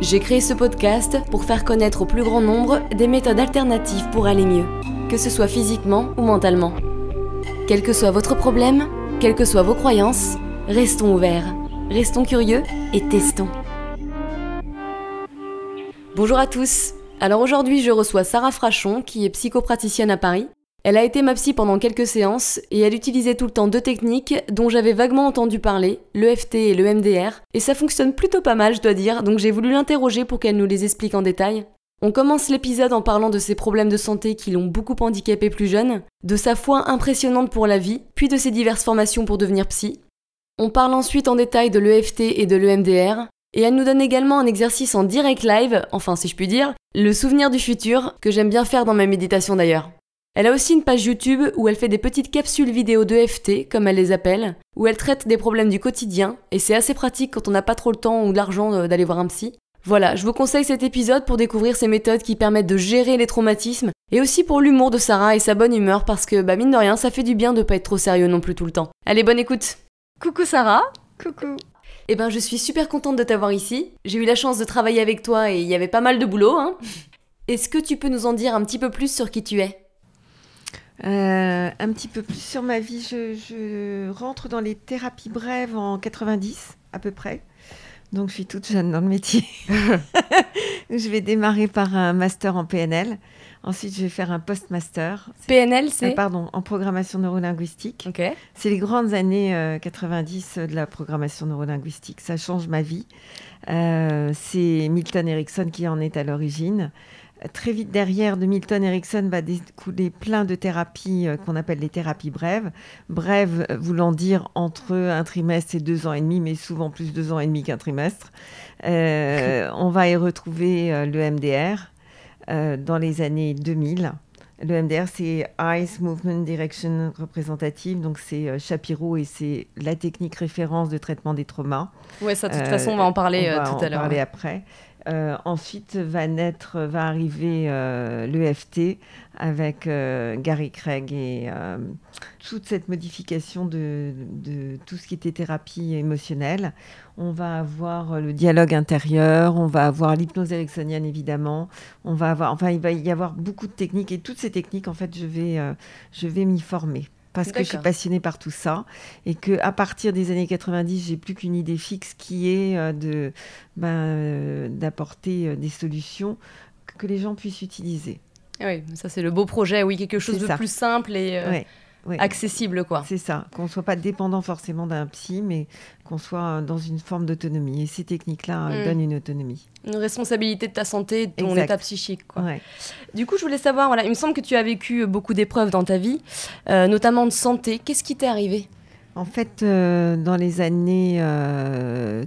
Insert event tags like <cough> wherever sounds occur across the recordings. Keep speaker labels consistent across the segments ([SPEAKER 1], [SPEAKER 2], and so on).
[SPEAKER 1] J'ai créé ce podcast pour faire connaître au plus grand nombre des méthodes alternatives pour aller mieux, que ce soit physiquement ou mentalement. Quel que soit votre problème, quelles que soient vos croyances, restons ouverts, restons curieux et testons. Bonjour à tous. Alors aujourd'hui, je reçois Sarah Frachon, qui est psychopraticienne à Paris. Elle a été ma psy pendant quelques séances et elle utilisait tout le temps deux techniques dont j'avais vaguement entendu parler, l'EFT et le MDR, et ça fonctionne plutôt pas mal, je dois dire, donc j'ai voulu l'interroger pour qu'elle nous les explique en détail. On commence l'épisode en parlant de ses problèmes de santé qui l'ont beaucoup handicapée plus jeune, de sa foi impressionnante pour la vie, puis de ses diverses formations pour devenir psy. On parle ensuite en détail de l'EFT et de l'EMDR, et elle nous donne également un exercice en direct live, enfin si je puis dire, le souvenir du futur, que j'aime bien faire dans ma méditation d'ailleurs. Elle a aussi une page YouTube où elle fait des petites capsules vidéo d'EFT, comme elle les appelle, où elle traite des problèmes du quotidien, et c'est assez pratique quand on n'a pas trop le temps ou l'argent euh, d'aller voir un psy. Voilà, je vous conseille cet épisode pour découvrir ces méthodes qui permettent de gérer les traumatismes, et aussi pour l'humour de Sarah et sa bonne humeur, parce que, bah mine de rien, ça fait du bien de pas être trop sérieux non plus tout le temps. Allez, bonne écoute Coucou Sarah
[SPEAKER 2] Coucou
[SPEAKER 1] Eh ben, je suis super contente de t'avoir ici. J'ai eu la chance de travailler avec toi et il y avait pas mal de boulot, hein <laughs> Est-ce que tu peux nous en dire un petit peu plus sur qui tu es?
[SPEAKER 2] Euh, un petit peu plus sur ma vie. Je, rentre dans les thérapies brèves en 90 à peu près. Donc je suis toute jeune dans le métier. <laughs> <laughs> je vais démarrer par un master en PNL. Ensuite, je vais faire un post-master.
[SPEAKER 1] PNL, c'est
[SPEAKER 2] ah, Pardon, en programmation neurolinguistique. C'est les grandes années 90 euh, de la programmation neurolinguistique. Ça change ma vie. Euh, c'est Milton Erickson qui en est à l'origine. Très vite derrière de Milton Erickson va découler plein de thérapies euh, qu'on appelle les thérapies brèves. Brèves euh, voulant dire entre un trimestre et deux ans et demi, mais souvent plus deux ans et demi qu'un trimestre. Euh, on va y retrouver le MDR dans les années 2000. Le MDR, c'est Eyes Movement Direction Représentative, donc c'est Shapiro et c'est la technique référence de traitement des traumas.
[SPEAKER 1] Ouais, ça, de toute façon, on va en parler tout à l'heure.
[SPEAKER 2] On va en parler après. Euh, ensuite va naître, va arriver euh, l'EFT avec euh, Gary Craig et toute cette modification de, tout ce qui était thérapie émotionnelle. On va avoir le dialogue intérieur, on va avoir l'hypnose ericksonienne évidemment, on va avoir, enfin il va y avoir beaucoup de techniques et toutes ces techniques en fait je vais, je vais m'y former parce que je suis passionnée par tout ça et que à partir des années 90, j'ai plus qu'une idée fixe qui est euh, de ben, euh, d'apporter euh, des solutions que les gens puissent utiliser.
[SPEAKER 1] Oui, ça c'est le beau projet, oui, quelque chose de plus simple et accessible, quoi.
[SPEAKER 2] C'est ça, qu'on ne soit pas dépendant forcément d'un psy, mais qu'on soit dans une forme d'autonomie. Et ces techniques-là mm. donnent une autonomie.
[SPEAKER 1] Une responsabilité de ta santé, de ton état psychique, quoi. Du coup, je voulais savoir, voilà, il me semble que tu as vécu beaucoup d'épreuves dans ta vie, euh, notamment de santé. Qu'est-ce qui t'est arrivé?
[SPEAKER 2] En fait, euh, dans les années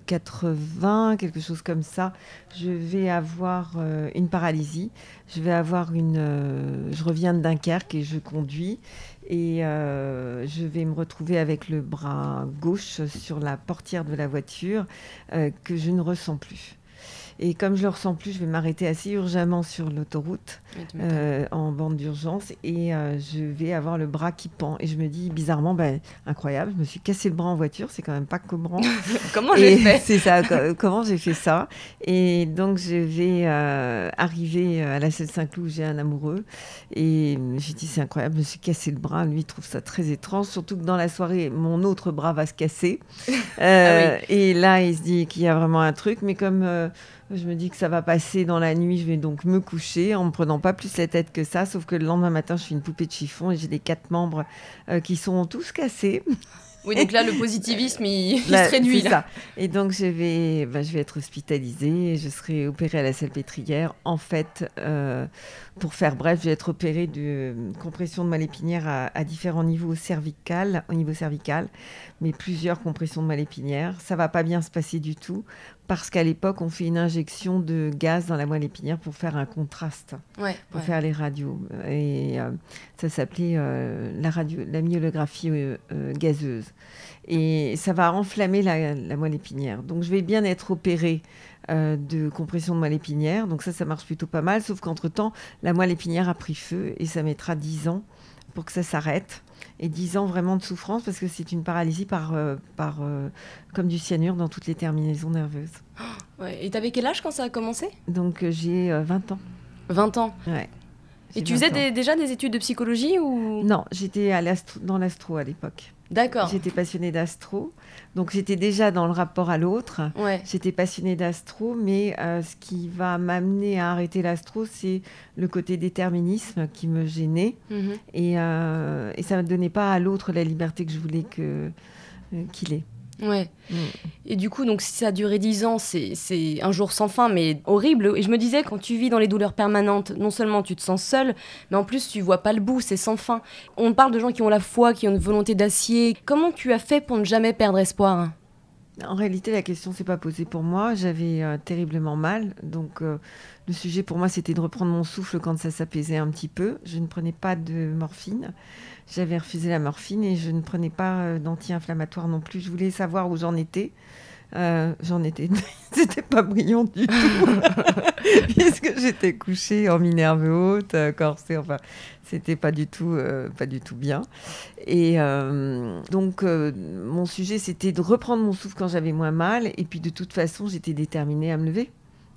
[SPEAKER 2] 80, euh, quelque chose comme ça, je vais avoir une paralysie. Je vais avoir une. je reviens de Dunkerque et je conduis. Et euh, je vais me retrouver avec le bras gauche sur la portière de la voiture euh, que je ne ressens plus. Et comme je le ressens plus, je vais m'arrêter assez urgemment sur l'autoroute euh, en bande d'urgence et euh, je vais avoir le bras qui pend. Et je me dis bizarrement, ben, incroyable, je me suis cassé le bras en voiture, c'est quand même pas command. <laughs>
[SPEAKER 1] comment j'ai fait <laughs>
[SPEAKER 2] C'est ça, comment j'ai fait ça? Et donc je vais euh, arriver à la Seine Saint-Cloud où j'ai un amoureux. Et j'ai dit, c'est incroyable, je me suis cassé le bras. Lui, il trouve ça très étrange, surtout que dans la soirée, mon autre bras va se casser. <laughs> Ah et là, il se dit qu'il y a vraiment un truc. Mais comme je me dis que ça va passer dans la nuit, je vais donc me coucher en me prenant pas plus la tête que ça, sauf que le lendemain matin, je suis une poupée de chiffon et j'ai les quatre membres euh, qui sont tous cassés. <laughs>
[SPEAKER 1] Oui, donc là, le positivisme, il, se réduit.
[SPEAKER 2] Ça. Et donc, je vais, ben, je vais être hospitalisée, je serai opérée à la salpêtrière. En fait, euh, pour faire bref, je vais être opérée de compression de moelle épinière à, à, différents niveaux cervical, au niveau cervical, mais plusieurs compressions de moelle épinière. Ça va pas bien se passer du tout parce qu'à l'époque, on fait une injection de gaz dans la moelle épinière pour faire un contraste,
[SPEAKER 1] Ouais,
[SPEAKER 2] pour
[SPEAKER 1] ouais.
[SPEAKER 2] faire les radios. Et euh, ça s'appelait euh, la, radio, la myélographie euh, gazeuse. Et ça va enflammer la, la moelle épinière. Donc, je vais bien être opérée de compression de moelle épinière. Donc, ça, ça marche plutôt pas mal. Sauf qu'entre-temps, la moelle épinière a pris feu et ça mettra 10 ans pour que ça s'arrête. Et 10 ans vraiment de souffrance parce que c'est une paralysie par, euh, par, euh, comme du cyanure dans toutes les terminaisons nerveuses. <gasps>
[SPEAKER 1] Ouais. Et t'avais quel âge quand ça a commencé?
[SPEAKER 2] Donc, euh, j'ai euh, 20 ans.
[SPEAKER 1] 20 ans?
[SPEAKER 2] Ouais.
[SPEAKER 1] Et tu
[SPEAKER 2] 20
[SPEAKER 1] faisais des- déjà des études de psychologie ou?
[SPEAKER 2] Non, j'étais dans l'astro à l'époque.
[SPEAKER 1] D'accord.
[SPEAKER 2] J'étais passionnée d'astro. Donc j'étais déjà dans le rapport à l'autre.
[SPEAKER 1] Ouais.
[SPEAKER 2] J'étais passionnée d'astro, mais euh, ce qui va m'amener à arrêter l'astro, c'est le côté déterminisme qui me gênait.
[SPEAKER 1] Mhm.
[SPEAKER 2] Et, euh, et ça ne donnait pas à l'autre la liberté que je voulais euh, qu'il ait.
[SPEAKER 1] Ouais.
[SPEAKER 2] Mm.
[SPEAKER 1] Et du coup, donc si ça a duré 10 ans, c'est c'est un jour sans fin, mais horrible. Et je me disais, quand tu vis dans les douleurs permanentes, non seulement tu te sens seul, mais en plus tu vois pas le bout, c'est sans fin. On parle de gens qui ont la foi, qui ont une volonté d'acier. Comment tu as fait pour ne jamais perdre espoir?
[SPEAKER 2] En réalité, la question s'est pas posée pour moi. J'avais euh, terriblement mal. Donc, euh, le sujet pour moi, c'était de reprendre mon souffle quand ça s'apaisait un petit peu. Je ne prenais pas de morphine. J'avais refusé la morphine et je ne prenais pas euh, d'anti-inflammatoire non plus. Je voulais savoir où j'en étais. Euh, j'en étais. <laughs> C'était pas brillant du tout. <laughs> Puisque j'étais couchée en minerve haute, euh, corsée. Enfin, c'était pas du tout, euh, pas du tout bien. Et euh, donc, mon sujet, c'était de reprendre mon souffle quand j'avais moins mal. Et puis, de toute façon, j'étais déterminée à me lever.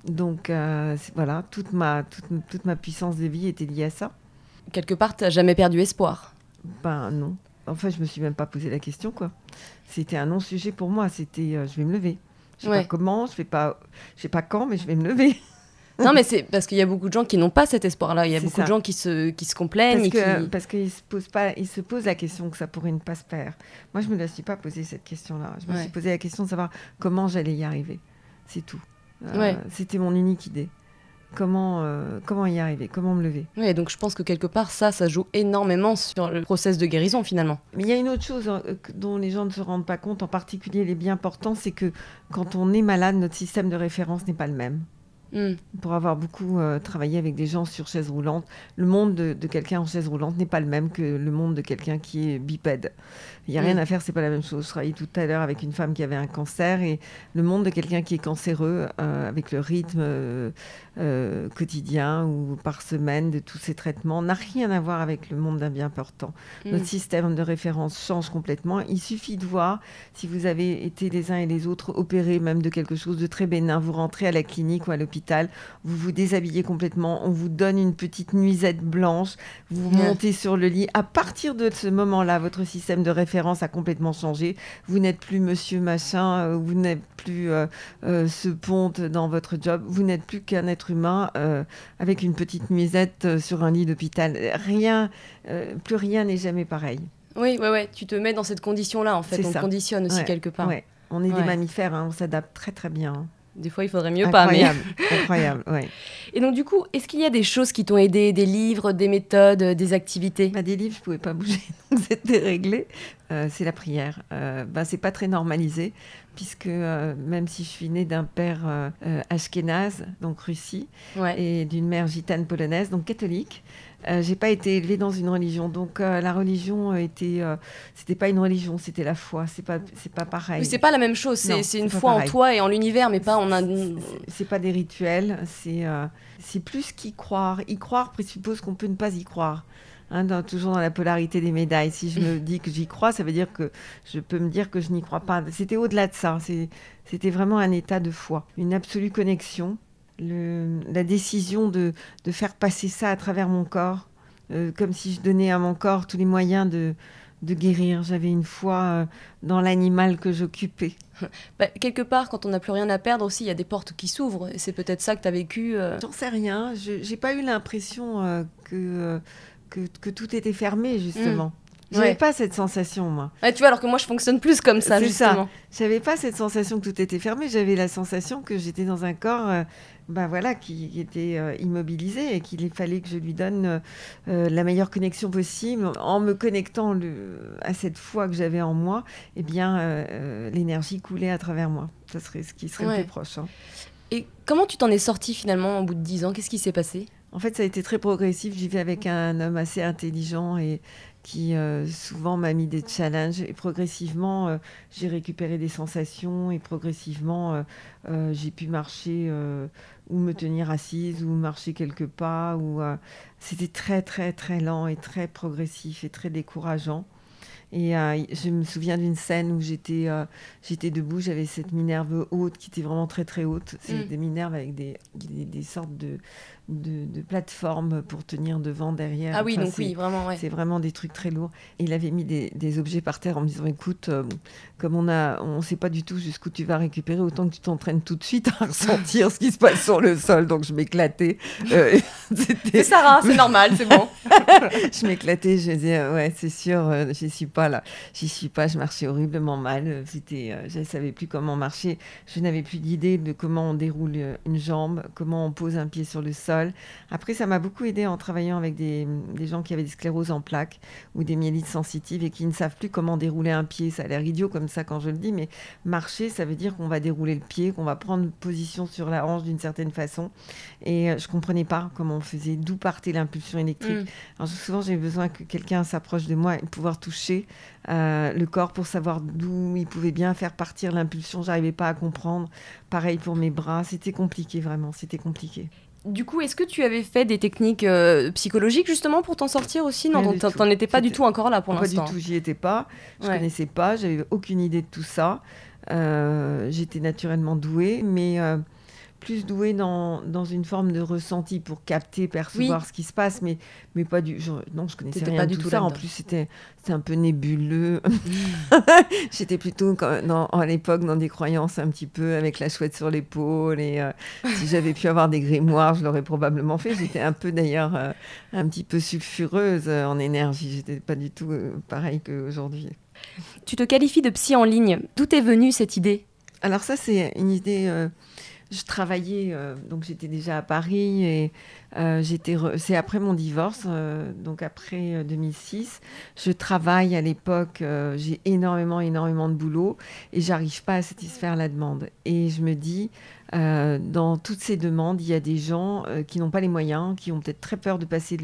[SPEAKER 2] Donc, euh, voilà, toute ma, toute, toute ma puissance de vie était liée à ça.
[SPEAKER 1] Quelque part, t'as jamais perdu espoir.
[SPEAKER 2] Ben non. Enfin, je me suis même pas posé la question, quoi. C'était un non-sujet pour moi. C'était, euh, je vais me lever. Je sais
[SPEAKER 1] Ouais.
[SPEAKER 2] pas comment, je sais pas, je sais pas quand, mais je vais me lever. <laughs>
[SPEAKER 1] non, mais c'est parce qu'il y a beaucoup de gens qui n'ont pas cet espoir-là. Il y a beaucoup
[SPEAKER 2] ça.
[SPEAKER 1] de gens qui se, qui se complaignent.
[SPEAKER 2] Parce
[SPEAKER 1] qui...
[SPEAKER 2] qu'ils se posent pas, ils se posent la question que ça pourrait ne pas se faire. Moi, je me la suis pas posé cette question-là. Je me
[SPEAKER 1] Ouais.
[SPEAKER 2] suis posé la question de savoir comment j'allais y arriver. C'est tout. Euh,
[SPEAKER 1] Ouais.
[SPEAKER 2] C'était mon unique idée. Comment euh, comment y arriver? Comment me lever?
[SPEAKER 1] Ouais, donc je pense que quelque part, ça, ça joue énormément sur le process de guérison finalement.
[SPEAKER 2] Mais il y a une autre chose hein, que- dont les gens ne se rendent pas compte, en particulier les bien importants, c'est que quand on est malade, notre système de référence n'est pas le même.
[SPEAKER 1] Hmm.
[SPEAKER 2] Pour avoir beaucoup euh, travaillé avec des gens sur chaise roulante, le monde de, de quelqu'un en chaise roulante n'est pas le même que le monde de quelqu'un qui est bipède. Il n'y a rien
[SPEAKER 1] Mm.
[SPEAKER 2] à faire, c'est pas la même chose. Je travaillais tout à l'heure avec une femme qui avait un cancer et le monde de quelqu'un qui est cancéreux, euh, avec le rythme euh, euh, quotidien ou par semaine de tous ces traitements, n'a rien à voir avec le monde d'un bien portant.
[SPEAKER 1] Hmm.
[SPEAKER 2] Notre système de référence change complètement. Il suffit de voir si vous avez été les uns et les autres opérés même de quelque chose de très bénin. Vous rentrez à la clinique ou à l'hôpital, vous vous déshabillez complètement, on vous donne une petite nuisette blanche, vous montez sur le lit. À partir de ce moment-là, votre système de référence a complètement changé. Vous n'êtes plus monsieur machin, euh, vous n'êtes plus euh, euh, ce ponte dans votre job, vous n'êtes plus qu'un être humain euh, avec une petite nuisette sur un lit d'hôpital. Rien, plus rien n'est jamais pareil.
[SPEAKER 1] Oui, ouais, ouais. Tu te mets dans cette condition-là en fait. On
[SPEAKER 2] ça.
[SPEAKER 1] conditionne aussi
[SPEAKER 2] Ouais,
[SPEAKER 1] quelque part.
[SPEAKER 2] Ouais. On est
[SPEAKER 1] Ouais.
[SPEAKER 2] des mammifères, hein, on s'adapte très très bien.
[SPEAKER 1] Des fois, il faudrait mieux pas. Mais...
[SPEAKER 2] incroyable, incroyable, <laughs> ouais.
[SPEAKER 1] Et donc, du coup, est-ce qu'il y a des choses qui t'ont aidé, des livres, des méthodes, euh, des activités?
[SPEAKER 2] Bah, des livres, je pouvais pas bouger, <laughs> donc c'était réglé. Euh, c'est la prière. Euh, bah, c'est pas très normalisé, puisque euh, même si je suis née d'un père ashkénaze, donc Russie,
[SPEAKER 1] Ouais.
[SPEAKER 2] et d'une mère gitane polonaise, donc catholique, euh, j'ai pas été élevée dans une religion. Donc euh, la religion était, euh, c'était pas une religion, c'était la foi. C'est pas, c'est pas pareil.
[SPEAKER 1] Oui, c'est pas la même chose. C'est une foi en toi et en l'univers, mais pas en un.
[SPEAKER 2] C'est- pas des rituels, c'est euh, c'est plus qu'y croire. Y croire présuppose qu'on peut ne pas y croire. Hein, dans- toujours dans la polarité des médailles. Si je me <laughs> dis que j'y crois, ça veut dire que je peux me dire que je n'y crois pas. C'était au-delà de ça. C'était vraiment un état de foi, une absolue connexion, le- la décision de, de faire passer ça à travers mon corps, euh, comme si je donnais à mon corps tous les moyens de, de guérir. J'avais une foi euh, dans l'animal que j'occupais. <laughs>
[SPEAKER 1] Bah, quelque part, quand on n'a plus rien à perdre aussi, il y a des portes qui s'ouvrent. Et c'est peut-être ça que tu as vécu. euh.
[SPEAKER 2] J'en sais rien. Je j'ai pas eu l'impression que, que que tout était fermé justement. J'avais
[SPEAKER 1] Ouais.
[SPEAKER 2] pas cette sensation moi.
[SPEAKER 1] Ouais, tu vois, alors que moi, je fonctionne plus comme ça,
[SPEAKER 2] C'est ça.
[SPEAKER 1] justement.
[SPEAKER 2] J'avais pas cette sensation que tout était fermé. J'avais la sensation que j'étais dans un corps, euh, ben voilà, qui, qui était euh, immobilisé et qu'il fallait que je lui donne euh, euh, la meilleure connexion possible en me connectant le- à cette foi que j'avais en moi. Eh bien, l'énergie coulait à travers moi. Ça serait ce qui serait le plus proche. Hein.
[SPEAKER 1] Et comment tu t'en es sorti finalement au bout de 10 ans? Qu'est-ce qui s'est passé?
[SPEAKER 2] En fait, ça a été très progressif. J'y vais avec un homme assez intelligent et qui euh, souvent m'a mis des challenges. Et progressivement, euh, j'ai récupéré des sensations et progressivement, euh, j'ai pu marcher ou me tenir assise ou marcher quelques pas. Ou, C'était très, très, très lent et très progressif et très décourageant. Et je me souviens d'une scène où j'étais j'étais debout, j'avais cette minerve haute qui était vraiment très très haute. C'est mm. des minerves avec des, des, sortes de, de, plateformes pour tenir devant, derrière.
[SPEAKER 1] Ah oui, donc oui, vraiment.
[SPEAKER 2] C'est vraiment des trucs très lourds. Et il avait mis des, des objets par terre en me disant écoute, euh, comme on ne on sait pas du tout jusqu'où tu vas récupérer, autant que tu t'entraînes tout de suite à <laughs> ressentir ce qui se passe sur le sol. Donc je m'éclatais. <laughs>
[SPEAKER 1] c'est Sarah, c'est normal, c'est bon. <laughs>
[SPEAKER 2] je m'éclatais, je disais ouais, c'est sûr, j'y suis pas là. J'y suis pas, je marchais horriblement mal. C'était, euh, je ne savais plus comment marcher. Je n'avais plus d'idée de comment on déroule euh, une jambe, comment on pose un pied sur le sol. Après, ça m'a beaucoup aidé en travaillant avec des, des, gens qui avaient des scléroses en plaques ou des myélites sensitives et qui ne savent plus comment dérouler un pied. Ça a l'air idiot comme ça quand je le dis, mais marcher, ça veut dire qu'on va dérouler le pied, qu'on va prendre position sur la hanche d'une certaine façon. Et euh, je comprenais pas comment on faisait, d'où partait l'impulsion électrique. Mm. Alors, souvent, j'ai besoin que quelqu'un s'approche de moi et pouvoir toucher euh, le corps pour savoir d'où il pouvait bien faire partir l'impulsion. J'arrivais pas à comprendre. Pareil pour mes bras, c'était compliqué vraiment, c'était compliqué.
[SPEAKER 1] Du coup, est-ce que tu avais fait des techniques euh, psychologiques justement pour t'en sortir aussi? Non, t'en étais pas du tout encore là pour l'instant.
[SPEAKER 2] Pas du tout, j'y étais pas. Je ne connaissais pas, j'avais aucune idée de tout ça. Euh, j'étais naturellement douée, mais plus doué dans, dans, une forme de ressenti pour capter, percevoir ce qui se passe, mais, mais pas du. genre non, je connaissais rien pas du tout, ça. En plus, c'était un peu nébuleux. <laughs> J'étais plutôt dans, à l'époque dans des croyances un petit peu avec la chouette sur l'épaule. Et euh, si j'avais pu avoir des grimoires, je l'aurais probablement fait. J'étais un peu d'ailleurs euh, un petit peu sulfureuse euh, en énergie. J'étais pas du tout pareil qu'aujourd'hui.
[SPEAKER 1] Tu te qualifies de psy en ligne. D'où est venue cette idée?
[SPEAKER 2] Alors ça, c'est une idée je travaillais, euh, donc j'étais déjà à Paris et euh, j'étais. C'est après mon divorce, euh, donc après 2006. Je travaille à l'époque, j'ai énormément, énormément de boulot et j'arrive pas à satisfaire la demande. Et je me dis, dans toutes ces demandes, il y a des gens qui n'ont pas les moyens, qui ont peut-être très peur de passer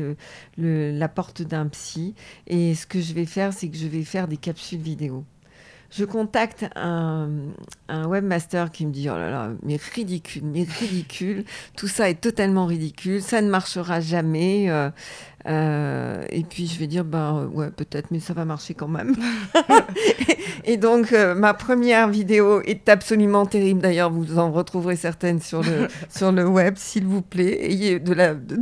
[SPEAKER 2] la porte d'un psy. Et ce que je vais faire, c'est que je vais faire des capsules vidéo je contacte un, webmaster qui me dit Oh là là, mais ridicule, mais ridicule, tout ça est totalement ridicule, ça ne marchera jamais. Euh, euh, et puis je vais dire, ben ouais, peut-être, mais ça va marcher quand même. <laughs> et donc euh, ma première vidéo est absolument terrible. D'ailleurs, vous en retrouverez certaines sur le, <laughs> sur le web, s'il vous plaît. Ayez de la de,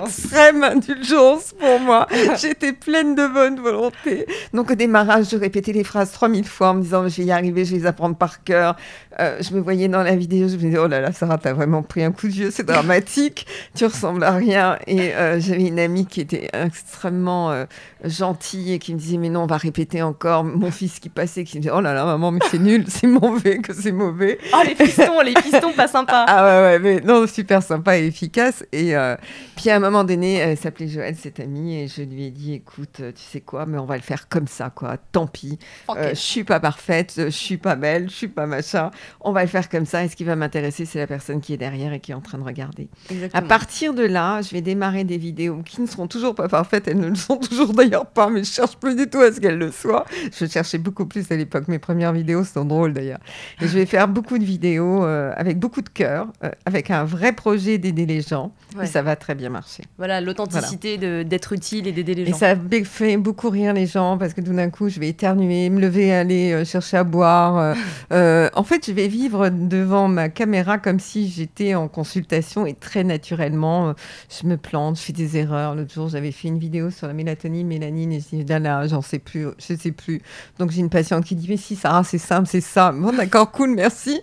[SPEAKER 2] extrême indulgence pour moi. <laughs> J'étais pleine de bonne volonté. Donc au démarrage, je répétais les phrases 3000 fois en me disant, je vais y arriver, je vais les apprendre par cœur. Euh, je me voyais dans la vidéo, je me disais, oh là là, Sarah, t'as vraiment pris un coup de vieux, c'est dramatique, tu ressembles à rien. Et j'avais une amie qui était extrêmement euh, gentille et qui me disait mais non on va répéter encore. Mon fils qui passait qui me disait oh là là maman mais c'est nul c'est mauvais que c'est mauvais.
[SPEAKER 1] Oh les pistons les pistons pas sympas.
[SPEAKER 2] Ah ouais ouais mais non super sympa et efficace. Et euh, puis à un moment donné elle s'appelait Joël cette amie et je lui ai dit écoute tu sais quoi mais on va le faire comme ça quoi. Tant pis. Euh, je suis pas parfaite je suis pas belle je suis pas machin. On va le faire comme ça. Et ce qui va m'intéresser c'est la personne qui est derrière et qui est en train de regarder. À partir de là je vais démarrer des vidéos qui ne seront toujours pas parfaites. Elles ne le sont toujours d'ailleurs pas, mais je cherche plus du tout à ce qu'elles le soient. Je cherchais beaucoup plus à l'époque. Mes premières vidéos sont drôles d'ailleurs. Et je vais faire beaucoup de vidéos euh, avec beaucoup de cœur, euh, avec un vrai projet d'aider les gens. Et ça va très bien marcher.
[SPEAKER 1] Voilà, l'authenticité d'être utile et d'aider les gens.
[SPEAKER 2] Et ça fait beaucoup rire les gens parce que tout d'un coup, je vais éternuer, me lever, aller euh, chercher à boire. <laughs> en fait, je vais vivre devant ma caméra comme si j'étais en consultation et très naturellement, je me plante, je fais des erreurs L'autre jour, j'avais fait une vidéo sur la mélatonine, mélanine, et je dis, j'en sais plus, je sais plus. Donc j'ai une patiente qui dit, mais si, Sarah, c'est simple, c'est ça. Bon, d'accord, cool, merci.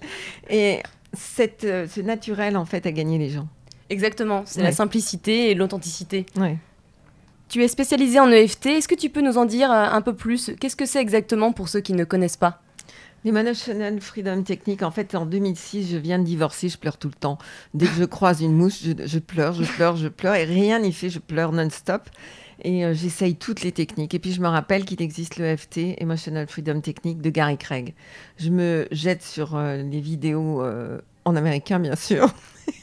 [SPEAKER 2] Et cette, euh, ce naturel, en fait, a gagné les gens.
[SPEAKER 1] Exactement, c'est la simplicité et l'authenticité. Ouais. Tu es spécialisée en EFT, est-ce que tu peux nous en dire euh, un peu plus? Qu'est-ce que c'est exactement pour ceux qui ne connaissent pas?
[SPEAKER 2] L'Emotional Freedom Technique, en fait, en 2006, je viens de divorcer, je pleure tout le temps. Dès que je croise une mouche, je, pleure, je pleure, je pleure, et rien n'y fait, je pleure non-stop. Et euh, j'essaye toutes les techniques. Et puis je me rappelle qu'il existe l'EFT, Emotional Freedom Technique, de Gary Craig. Je me jette sur euh, les vidéos en américain, bien sûr. <laughs>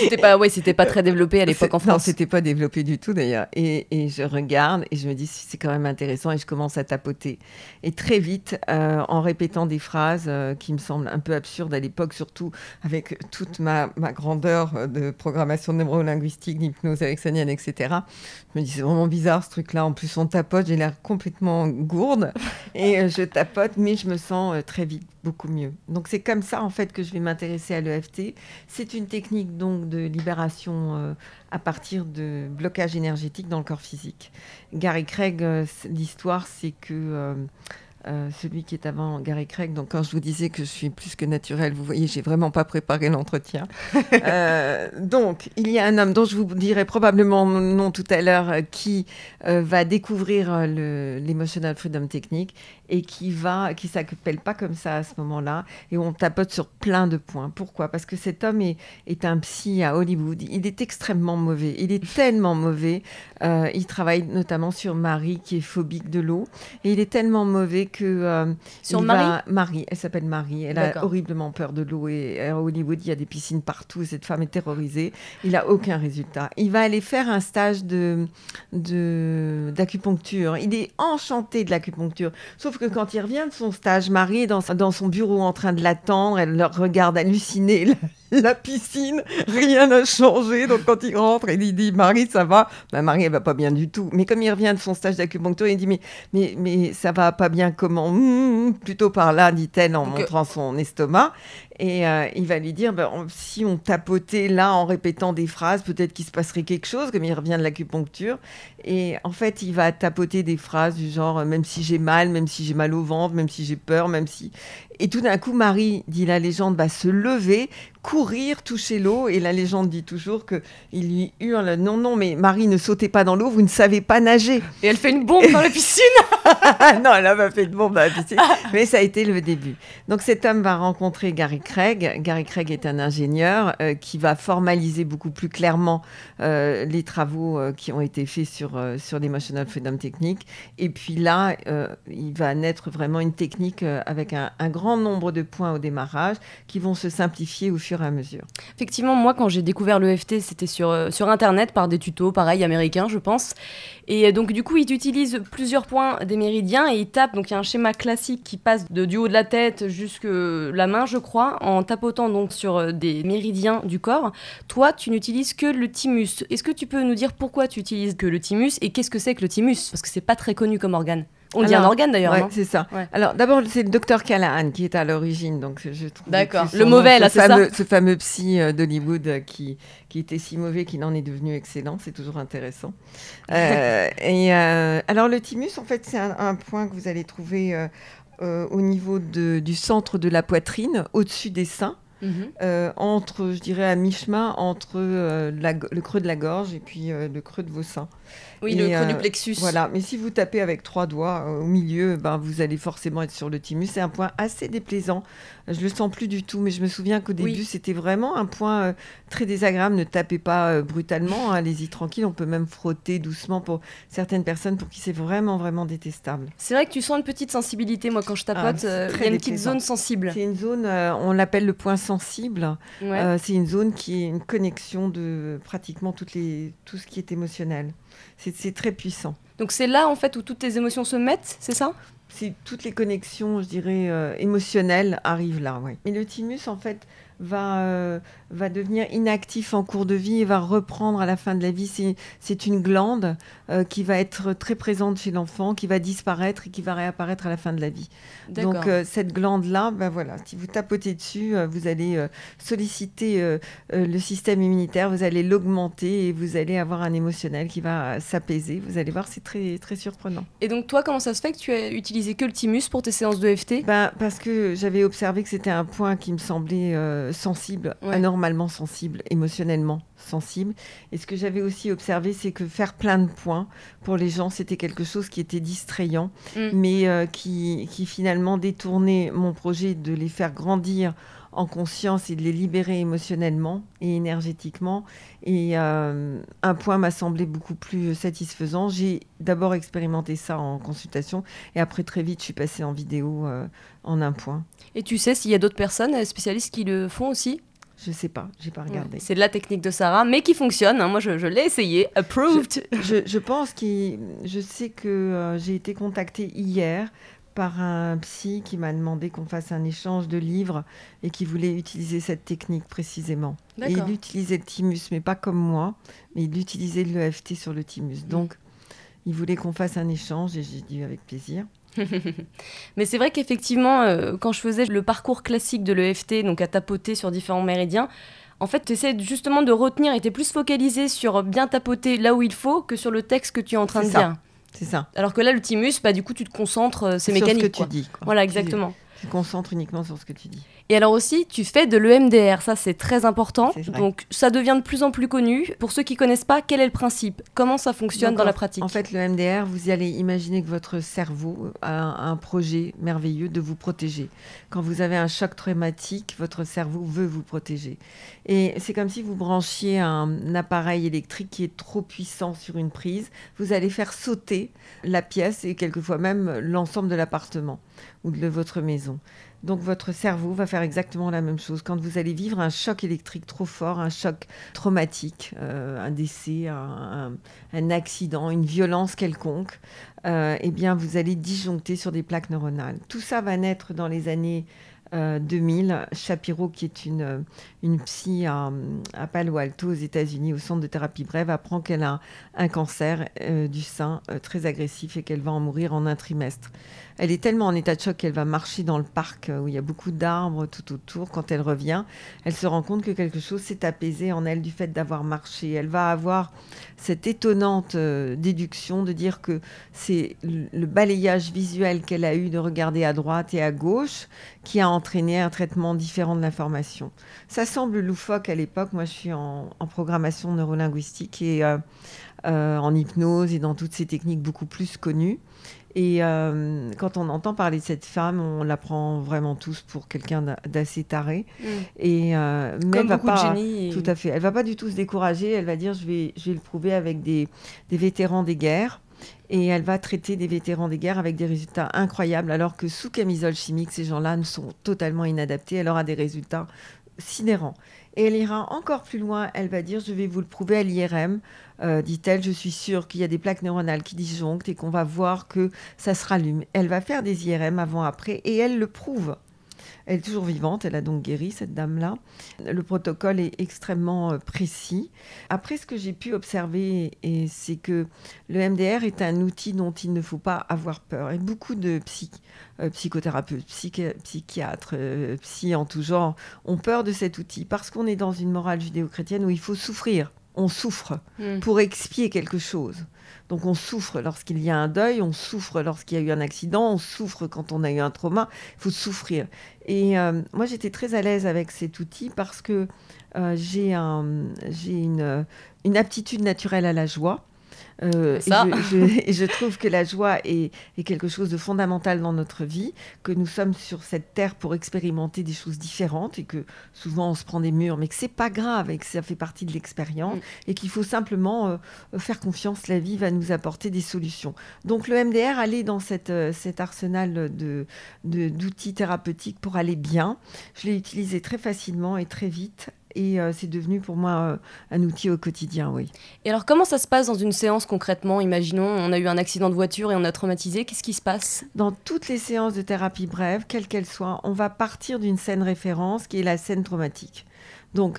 [SPEAKER 1] C'était pas, ouais, c'était pas très développé à l'époque en France.
[SPEAKER 2] Non, c'était pas développé du tout d'ailleurs. Et, et, je regarde et je me dis c'est quand même intéressant et je commence à tapoter. Et très vite, euh, en répétant des phrases euh, qui me semblent un peu absurdes à l'époque, surtout avec toute ma, ma grandeur de programmation neurolinguistique, d'hypnose ericksonienne, etc. Je me dis c'est vraiment bizarre ce truc-là. En plus, on tapote, j'ai l'air complètement gourde et euh, je tapote, mais je me sens très vite beaucoup mieux. Donc c'est comme ça en fait que je vais m'intéresser à l'EFT. C'est une technique donc de libération euh, à partir de blocage énergétique dans le corps physique. Gary Craig, euh, l'histoire c'est que euh, celui qui est avant Gary Craig. Donc, quand je vous disais que je suis plus que naturelle, vous voyez, j'ai vraiment pas préparé l'entretien. <laughs> Euh, donc, il y a un homme dont je vous dirai probablement le nom tout à l'heure euh, qui va découvrir l'Emotional Freedom Technique et qui va, qui s'appelle pas comme ça à ce moment-là, et on tapote sur plein de points. Pourquoi? Parce que cet homme est, est, un psy à Hollywood. Il est extrêmement mauvais. Il est tellement mauvais. il travaille notamment sur Marie qui est phobique de l'eau, et il est tellement mauvais que
[SPEAKER 1] euh, sur Marie
[SPEAKER 2] Marie, elle s'appelle Marie. Elle a horriblement peur de l'eau et à Hollywood il y a des piscines partout. Et cette femme est terrorisée. Il a aucun résultat. Il va aller faire un stage de d'acupuncture. Il est enchanté de l'acupuncture. Sauf que quand il revient de son stage, Marie est dans, dans son bureau en train de l'attendre. Elle le regarde hallucinée <laughs> la piscine, rien n'a changé. Donc quand il rentre, il dit Marie, ça va? Ben, Marie, elle va pas bien du tout. Mais comme il revient de son stage d'acupuncture, il dit mais, mais, mais ça va pas bien comment? Hmm, Plutôt par là, dit-elle en montrant son estomac. Et euh, il va lui dire, ben, si on tapotait là en répétant des phrases, peut-être qu'il se passerait quelque chose, comme il revient de l'acupuncture. Et en fait, il va tapoter des phrases du genre, même si j'ai mal, même si j'ai mal au ventre, même si j'ai peur, même si... Et tout d'un coup, Marie, dit la légende, va se lever, courir, toucher l'eau. Et la légende dit toujours qu'il lui hurle Non, non, mais Marie, ne sautez pas dans l'eau, vous ne savez pas nager.
[SPEAKER 1] Et elle fait une bombe dans la piscine <laughs>
[SPEAKER 2] Non, elle n'a pas fait de bombe dans la piscine. mais ça a été le début. Donc cet homme va rencontrer Gary Craig. Gary Craig est un ingénieur euh, qui va formaliser beaucoup plus clairement euh, les travaux euh, qui ont été faits sur, sur l'Emotional Freedom Technique. Et puis là, il va naître vraiment une technique avec un, un grand nombre de points au démarrage qui vont se simplifier au fur et à mesure.
[SPEAKER 1] Effectivement, moi, quand j'ai découvert l'EFT, c'était sur, sur Internet par des tutos, pareil, américains, je pense. Et donc, du coup, il utilise plusieurs points des méridiens et il tape. Donc, il y a un schéma classique qui passe du haut de la tête jusque la main, je crois, en tapotant donc sur euh, des méridiens du corps. Toi, tu n'utilises que le thymus. Est-ce que tu peux nous dire pourquoi tu utilises que le thymus et qu'est-ce que c'est que le thymus? Parce que c'est pas très connu comme organe. On dit un organe d'ailleurs.
[SPEAKER 2] Ouais, c'est ça. Alors d'abord, c'est le docteur Callahan qui est à l'origine. Donc je
[SPEAKER 1] D'accord. Le mauvais, là, c'est ça.
[SPEAKER 2] Ce fameux psy euh, d'Hollywood euh, qui, qui était si mauvais qu'il en est devenu excellent. C'est toujours intéressant. Euh, <laughs> et alors le thymus, en fait, c'est un, point que vous allez trouver au niveau de, du centre de la poitrine, au-dessus des seins. Mhm. entre, je dirais, à mi-chemin entre le creux de la gorge et puis le creux de vos seins.
[SPEAKER 1] Oui, le creux du euh, plexus.
[SPEAKER 2] Voilà, mais si vous tapez avec trois doigts euh, au milieu, ben, vous allez forcément être sur le thymus. C'est un point assez déplaisant. Je le sens plus du tout, mais je me souviens qu'au début, c'était vraiment un point euh, très désagréable. Ne tapez pas brutalement, hein, allez-y tranquille. On peut même frotter doucement pour certaines personnes pour qui c'est vraiment, vraiment détestable.
[SPEAKER 1] C'est vrai que tu sens une petite sensibilité, moi, quand je tapote. Ah, il y a une petite zone sensible.
[SPEAKER 2] C'est une zone, on l'appelle le point sensible. c'est une zone qui est une connexion de pratiquement toutes les, tout ce qui est émotionnel. C'est très puissant.
[SPEAKER 1] Donc c'est là en fait où toutes tes émotions se mettent, c'est ça?
[SPEAKER 2] C'est toutes les connexions, je dirais, euh, émotionnelles arrivent là, oui. Et le thymus, en fait, va, euh, va devenir inactif en cours de vie et va reprendre à la fin de la vie. C'est une glande euh, qui va être très présente chez l'enfant, qui va disparaître et qui va réapparaître à la fin de la vie. Donc euh, cette glande-là, ben voilà, si vous tapotez dessus, vous allez solliciter le système immunitaire, vous allez l'augmenter et vous allez avoir un émotionnel qui va s'apaiser. Vous allez voir, c'est très, très surprenant.
[SPEAKER 1] Et donc toi, comment ça se fait que tu as utilisé que le thymus pour tes séances de FT
[SPEAKER 2] ben, Parce que j'avais observé que c'était un point qui me semblait sensible, anormalement sensible, émotionnellement sensible. Et ce que j'avais aussi observé, c'est que faire plein de points, pour les gens, c'était quelque chose qui était distrayant, mm. mais euh, qui, qui finalement détournait mon projet de les faire grandir en conscience et de les libérer émotionnellement et énergétiquement. Et euh, un point m'a semblé beaucoup plus satisfaisant. J'ai d'abord expérimenté ça en consultation et après très vite je suis passée en vidéo euh, en un point.
[SPEAKER 1] Et tu sais s'il y a d'autres personnes spécialistes qui le font aussi?
[SPEAKER 2] Je sais pas, j'ai pas regardé.
[SPEAKER 1] C'est la technique de Sarah, mais qui fonctionne. Hein. Moi, je, l'ai essayé, approved.
[SPEAKER 2] Je, je, pense que je sais que euh, j'ai été contactée hier par un psy qui m'a demandé qu'on fasse un échange de livres et qui voulait utiliser cette technique précisément. Et il utilisait le thymus, mais pas comme moi, mais il utilisait l'EFT sur le thymus. Mm. Donc, il voulait qu'on fasse un échange et j'ai dit avec plaisir. <laughs>
[SPEAKER 1] mais c'est vrai qu'effectivement, euh, quand je faisais le parcours classique de l'EFT, donc à tapoter sur différents méridiens, en fait, tu essaies justement de retenir et tu es plus focalisé sur bien tapoter là où il faut que sur le texte que tu es en train de dire.
[SPEAKER 2] C'est ça.
[SPEAKER 1] Alors que là, le thymus, bah, du coup, tu te concentres, euh, c'est mécanique.
[SPEAKER 2] Sur ce que tu dis.
[SPEAKER 1] Voilà, exactement.
[SPEAKER 2] Tu te concentres uniquement sur ce que tu dis.
[SPEAKER 1] Et alors aussi, tu fais de l'EMDR, ça c'est très important. Donc ça devient de plus en plus connu. Pour ceux qui connaissent pas, quel est le principe? Comment ça fonctionne dans la pratique?
[SPEAKER 2] En fait, l'EMDR, vous allez imaginer que votre cerveau a un projet merveilleux de vous protéger. Quand vous avez un choc traumatique, votre cerveau veut vous protéger. Et c'est comme si vous branchiez un appareil électrique qui est trop puissant sur une prise. Vous allez faire sauter la pièce et quelquefois même l'ensemble de l'appartement ou de votre maison. Donc votre cerveau va faire exactement la même chose. Quand vous allez vivre un choc électrique trop fort, un choc traumatique, euh, un décès, un, accident, une violence quelconque, euh, eh bien vous allez disjoncter sur des plaques neuronales. Tout ça va naître dans les années 2000. Euh, Shapiro, qui est une, une psy à, Palo Alto aux États-Unis, au centre de thérapie brève, apprend qu'elle a un cancer du sein très agressif et qu'elle va en mourir en un trimestre. Elle est tellement en état de choc qu'elle va marcher dans le parc euh, où il y a beaucoup d'arbres tout autour. Quand elle revient, elle se rend compte que quelque chose s'est apaisé en elle du fait d'avoir marché. Elle va avoir cette étonnante euh, déduction de dire que c'est le balayage visuel qu'elle a eu de regarder à droite et à gauche qui a entraîné un traitement différent de l'information. Ça semble loufoque à l'époque. Moi, je suis en, programmation neurolinguistique et euh, en hypnose et dans toutes ces techniques beaucoup plus connues. Et euh, quand on entend parler de cette femme, on la prend vraiment tous pour quelqu'un d'assez taré.
[SPEAKER 1] Mm.
[SPEAKER 2] Et
[SPEAKER 1] euh, mais elle va pas,
[SPEAKER 2] tout à fait. Elle va pas du tout se décourager. Elle va dire je vais, je vais le prouver avec des, des vétérans des guerres. Et elle va traiter des vétérans des guerres avec des résultats incroyables, alors que sous camisole chimique, ces gens-là ne sont totalement inadaptés. Elle aura des résultats sidérants. Et elle ira encore plus loin. Elle va dire, je vais vous le prouver à l'IRM, euh, dit-elle, je suis sûre qu'il y a des plaques neuronales qui disjonctent et qu'on va voir que ça se rallume. Elle va faire des IRM avant-après et elle le prouve. Elle est toujours vivante, elle a donc guéri, cette dame-là. Le protocole est extrêmement euh, précis. Après, ce que j'ai pu observer, c'est que le MDR est un outil dont il ne faut pas avoir peur. Et beaucoup de euh, psychothérapeutes, psychiatres, psy en tout genre, ont peur de cet outil parce qu'on est dans une morale judéo-chrétienne où il faut souffrir on souffre hmm. pour expier quelque chose. Donc on souffre lorsqu'il y a un deuil, on souffre lorsqu'il y a eu un accident, on souffre quand on a eu un trauma. Il faut souffrir. Et euh, moi j'étais très à l'aise avec cet outil parce que euh, j'ai une, une aptitude naturelle à la joie.
[SPEAKER 1] Euh,
[SPEAKER 2] et, je, trouve que la joie est, quelque chose de fondamental dans notre vie, que nous sommes sur cette terre pour expérimenter des choses différentes et que souvent on se prend des murs, mais que c'est pas grave et que ça fait partie de l'expérience mm. et qu'il faut simplement euh, faire confiance. La vie va nous apporter des solutions. Donc le MDR allait dans cette, euh, cet arsenal de, d'outils thérapeutiques pour aller bien. Je l'ai utilisé très facilement et très vite et euh, c'est devenu pour moi euh, un outil au quotidien, oui.
[SPEAKER 1] Et alors comment ça se passe dans une séance concrètement? Imaginons, on a eu un accident de voiture et on a traumatisé, qu'est-ce qui se passe?
[SPEAKER 2] Dans toutes les séances de thérapie brève, quelles qu'elles soient, on va partir d'une scène référence qui est la scène traumatique. Donc,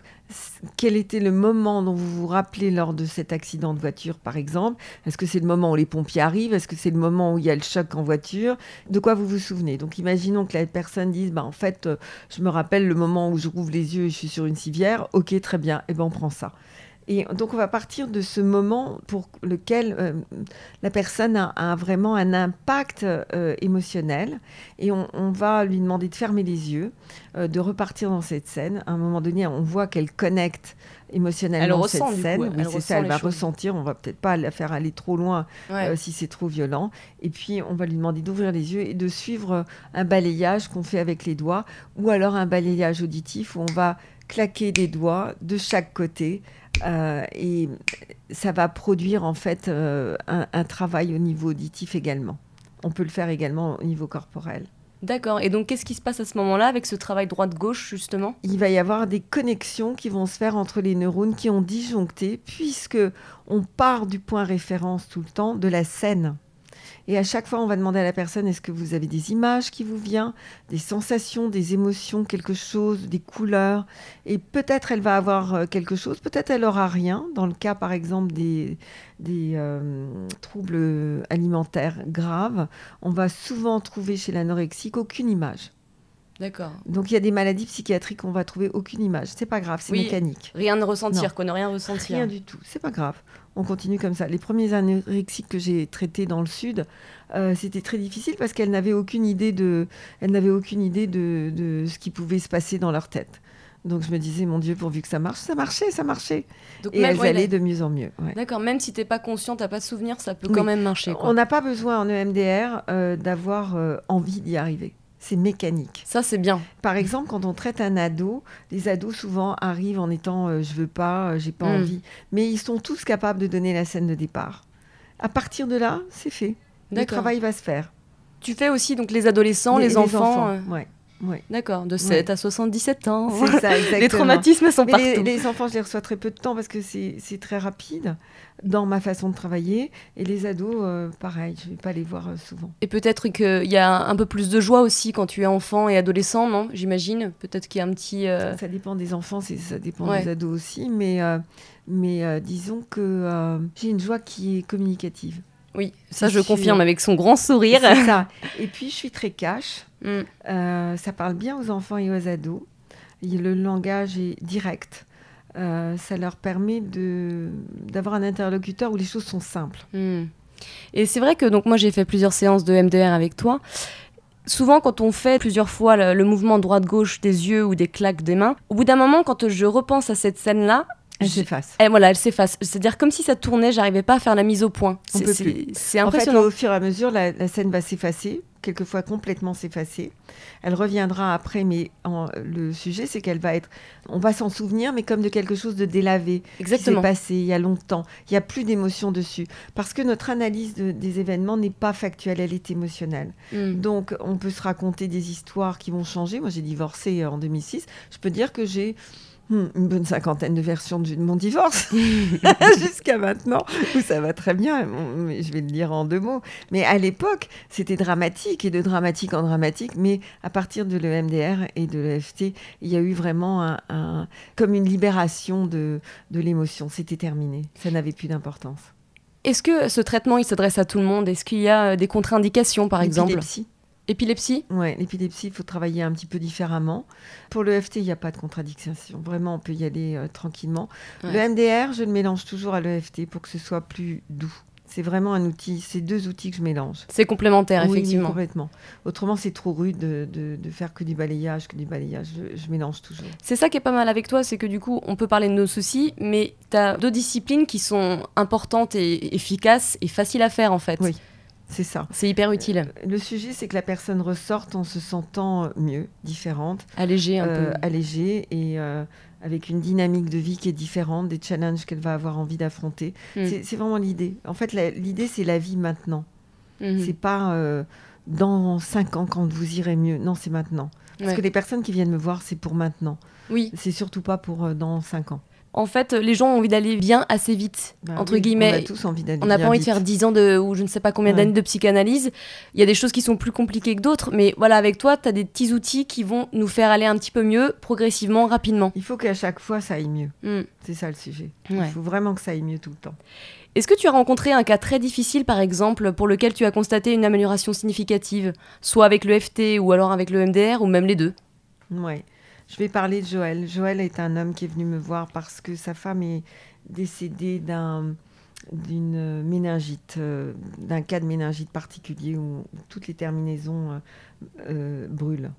[SPEAKER 2] quel était le moment dont vous vous rappelez lors de cet accident de voiture, par exemple? Est-ce que c'est le moment où les pompiers arrivent? Est-ce que c'est le moment où il y a le choc en voiture? De quoi vous vous souvenez? Donc, imaginons que la personne dise, bah, en fait, euh, je me rappelle le moment où je rouvre les yeux et je suis sur une civière. Ok, très bien, et eh ben on prend ça. Et donc, on va partir de ce moment pour lequel euh, la personne a, vraiment un impact euh, émotionnel. Et on, va lui demander de fermer les yeux, euh, de repartir dans cette scène. À un moment donné, on voit qu'elle connecte émotionnellement
[SPEAKER 1] cette
[SPEAKER 2] scène.
[SPEAKER 1] oui,
[SPEAKER 2] c'est ça, elle va ressentir. On va peut-être pas la faire aller trop loin si c'est trop violent. Et puis, on va lui demander d'ouvrir les yeux et de suivre un balayage qu'on fait avec les doigts ou alors un balayage auditif où on va claquer des doigts de chaque côté euh, et ça va produire en fait euh, un, travail au niveau auditif également. On peut le faire également au niveau corporel.
[SPEAKER 1] D'accord. Et donc, qu'est-ce qui se passe à ce moment-là avec ce travail droite-gauche, justement?
[SPEAKER 2] Il va y avoir des connexions qui vont se faire entre les neurones qui ont disjoncté, puisque on part du point référence tout le temps de la scène. Et à chaque fois, on va demander à la personne est-ce que vous avez des images qui vous viennent, des sensations, des émotions, quelque chose, des couleurs? Et peut-être elle va avoir euh, quelque chose, peut-être elle aura rien. Dans le cas, par exemple, des, des euh, troubles alimentaires graves, on va souvent trouver chez l'anorexique aucune image.
[SPEAKER 1] D'accord.
[SPEAKER 2] Donc il y a des maladies psychiatriques, on va trouver aucune image. C'est pas grave, c'est mécanique.
[SPEAKER 1] Rien de ressentir, qu'on ne rien ressentir.
[SPEAKER 2] Rien du tout, c'est pas grave. On continue comme ça. Les premiers anorexiques que j'ai traités dans le sud, euh, c'était très difficile parce qu'elles n'avaient aucune idée de, elles n'avaient aucune idée de, de, ce qui pouvait se passer dans leur tête. Donc je me disais, mon Dieu, pourvu que ça marche, ça marchait, ça marchait. et elles allaient de mieux en mieux.
[SPEAKER 1] D'accord, même si tu n'es pas conscient, tu n'as pas de souvenir, ça peut quand même marcher.
[SPEAKER 2] On n'a pas besoin en EMDR euh, d'avoir euh, envie d'y arriver c'est mécanique.
[SPEAKER 1] Ça, c'est bien.
[SPEAKER 2] Par exemple, quand on traite un ado, les ados souvent arrivent en étant euh, je veux pas, euh, j'ai pas hmm. envie, mais ils sont tous capables de donner la scène de départ. À partir de là, c'est fait. Le travail va se faire.
[SPEAKER 1] Tu fais aussi donc les adolescents, les, enfants.
[SPEAKER 2] Euh, ouais.
[SPEAKER 1] D'accord, de 7 à 77 ans.
[SPEAKER 2] C'est ça, <laughs> exactement.
[SPEAKER 1] les traumatismes sont partout.
[SPEAKER 2] Les, les, enfants, je les reçois très peu de temps parce que c'est très rapide dans ma façon de travailler. Et les ados, euh, pareil, je ne vais pas les voir euh, souvent.
[SPEAKER 1] Et peut-être qu'il y a un peu plus de joie aussi quand tu es enfant et adolescent, non? J'imagine. Peut-être qu'il y a un petit.
[SPEAKER 2] Euh, ça dépend des enfants, ça dépend des ados aussi. Mais, mais disons que j'ai une joie qui est communicative.
[SPEAKER 1] Oui, ça je confirme avec son grand sourire.
[SPEAKER 2] C'est ça. <laughs> Et puis je suis très cash. Mm. ça parle bien aux enfants et aux ados. le langage est direct. Euh, ça leur permet d'avoir un interlocuteur où les choses sont simples. Hmm.
[SPEAKER 1] Et c'est vrai que donc moi j'ai fait plusieurs séances de MDR avec toi. Souvent, quand on fait plusieurs fois le, mouvement droite-gauche des yeux ou des claques des mains, au bout d'un moment, quand je repense à cette scène-là,
[SPEAKER 2] elle s'efface.
[SPEAKER 1] Et voilà, elle s'efface. C'est-à-dire comme si ça tournait, j'arrivais pas à faire la mise au point.
[SPEAKER 2] C'est impressionnant. En fait, au fur et à mesure, la scène va s'effacer quelquefois complètement s'effacer. Elle reviendra après, mais le sujet, c'est qu'elle va être. On va s'en souvenir, mais comme de quelque chose de délavé.
[SPEAKER 1] Exactement.
[SPEAKER 2] Qui s'est passé il y a longtemps. Il n'y a plus d'émotion dessus. Parce que notre analyse des événements n'est pas factuelle, elle est émotionnelle. Hmm. Donc, on peut se raconter des histoires qui vont changer. Moi, j'ai divorcé en 2006. Je peux dire que j'ai Hmm, une bonne cinquantaine de versions de mon divorce <laughs> <laughs> jusqu'à maintenant, où ça va très bien, je vais le dire en deux mots. Mais à l'époque, c'était dramatique et de dramatique en dramatique, mais à partir de l'EMDR et de l'EFT, il y a eu vraiment un, comme une libération de, de l'émotion. C'était terminé, ça n'avait plus d'importance.
[SPEAKER 1] Est-ce que ce traitement, il s'adresse à tout le monde? Est-ce qu'il y a des contre-indications, par exemple? Épilepsie?
[SPEAKER 2] Oui, l'épilepsie, il faut travailler un petit peu différemment. Pour le FT, il n'y a pas de contradiction. Vraiment, on peut y aller euh, tranquillement. Le MDR, je le mélange toujours à l'EFT pour que ce soit plus doux. C'est vraiment un outil, c'est deux outils que je mélange.
[SPEAKER 1] C'est complémentaire, effectivement.
[SPEAKER 2] complètement. Autrement, c'est trop rude de, faire que du balayage, que du balayage. Je, mélange toujours.
[SPEAKER 1] C'est ça qui est pas mal avec toi, c'est que du coup, on peut parler de nos soucis, mais tu as deux disciplines qui sont importantes et efficaces et faciles à faire, en fait.
[SPEAKER 2] Oui. C'est ça.
[SPEAKER 1] C'est hyper utile.
[SPEAKER 2] Euh, le sujet, c'est que la personne ressorte en se sentant mieux, différente.
[SPEAKER 1] Allégée un
[SPEAKER 2] euh, peu. Allégée et euh, avec une dynamique de vie qui est différente, des challenges qu'elle va avoir envie d'affronter. Mm. C'est vraiment l'idée. En fait, l'idée, c'est la vie maintenant. Mm-hmm. C'est pas dans cinq ans quand vous irez mieux. Non, c'est maintenant. Parce que les personnes qui viennent me voir, c'est pour maintenant.
[SPEAKER 1] Oui.
[SPEAKER 2] C'est surtout pas pour dans cinq ans
[SPEAKER 1] en fait, les gens ont envie d'aller bien assez vite, bah entre guillemets.
[SPEAKER 2] On a tous envie d'aller
[SPEAKER 1] On n'a pas envie de faire 10 ans de, ou je ne sais pas combien d'années de psychanalyse. Il y a des choses qui sont plus compliquées que d'autres, mais voilà, avec toi, tu as des petits outils qui vont nous faire aller un petit peu mieux, progressivement, rapidement.
[SPEAKER 2] Il faut qu'à chaque fois, ça aille mieux. Hmm. C'est ça le sujet. Il faut vraiment que ça aille mieux tout le temps.
[SPEAKER 1] Est-ce que tu as rencontré un cas très difficile, par exemple, pour lequel tu as constaté une amélioration significative, soit avec le FT ou alors avec le MDR, ou même les deux?
[SPEAKER 2] Ouais. Je vais parler de Joël. Joël est un homme qui est venu me voir parce que sa femme est, décédé d'un d'une méningite, d'un cas de méningite particulier où toutes les terminaisons brûlent.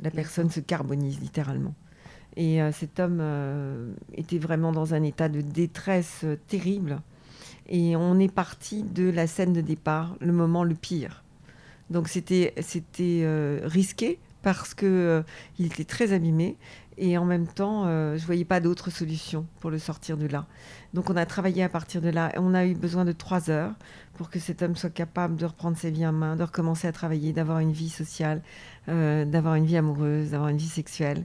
[SPEAKER 2] La personne se carbonise littéralement. Et cet homme était vraiment dans un état de détresse terrible. Et on est parti de la scène de départ, le moment le pire. Donc c'était euh, risqué parce qu'il euh, était très abîmé et en même temps, euh, je voyais pas d'autre solution pour le sortir de là. Donc on a travaillé à partir de là. On a eu besoin de trois heures pour que cet homme soit capable de reprendre sa vie en main, de recommencer à travailler, d'avoir une vie sociale, d'avoir une vie amoureuse, d'avoir une vie sexuelle,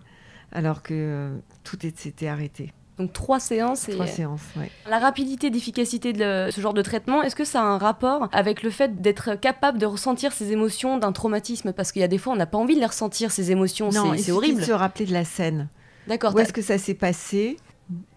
[SPEAKER 2] alors que tout s'était arrêté.
[SPEAKER 1] Donc trois séances.
[SPEAKER 2] Trois séances, oui.
[SPEAKER 1] La rapidité d'efficacité de ce genre de traitement, est-ce que ça a un rapport avec le fait d'être capable de ressentir ces émotions d'un traumatisme? Parce qu'il y a des fois, on n'a pas envie de les ressentir, ces émotions, c'est horrible.
[SPEAKER 2] de se rappeler de la scène.
[SPEAKER 1] D'accord.
[SPEAKER 2] Où est-ce que ça s'est passé?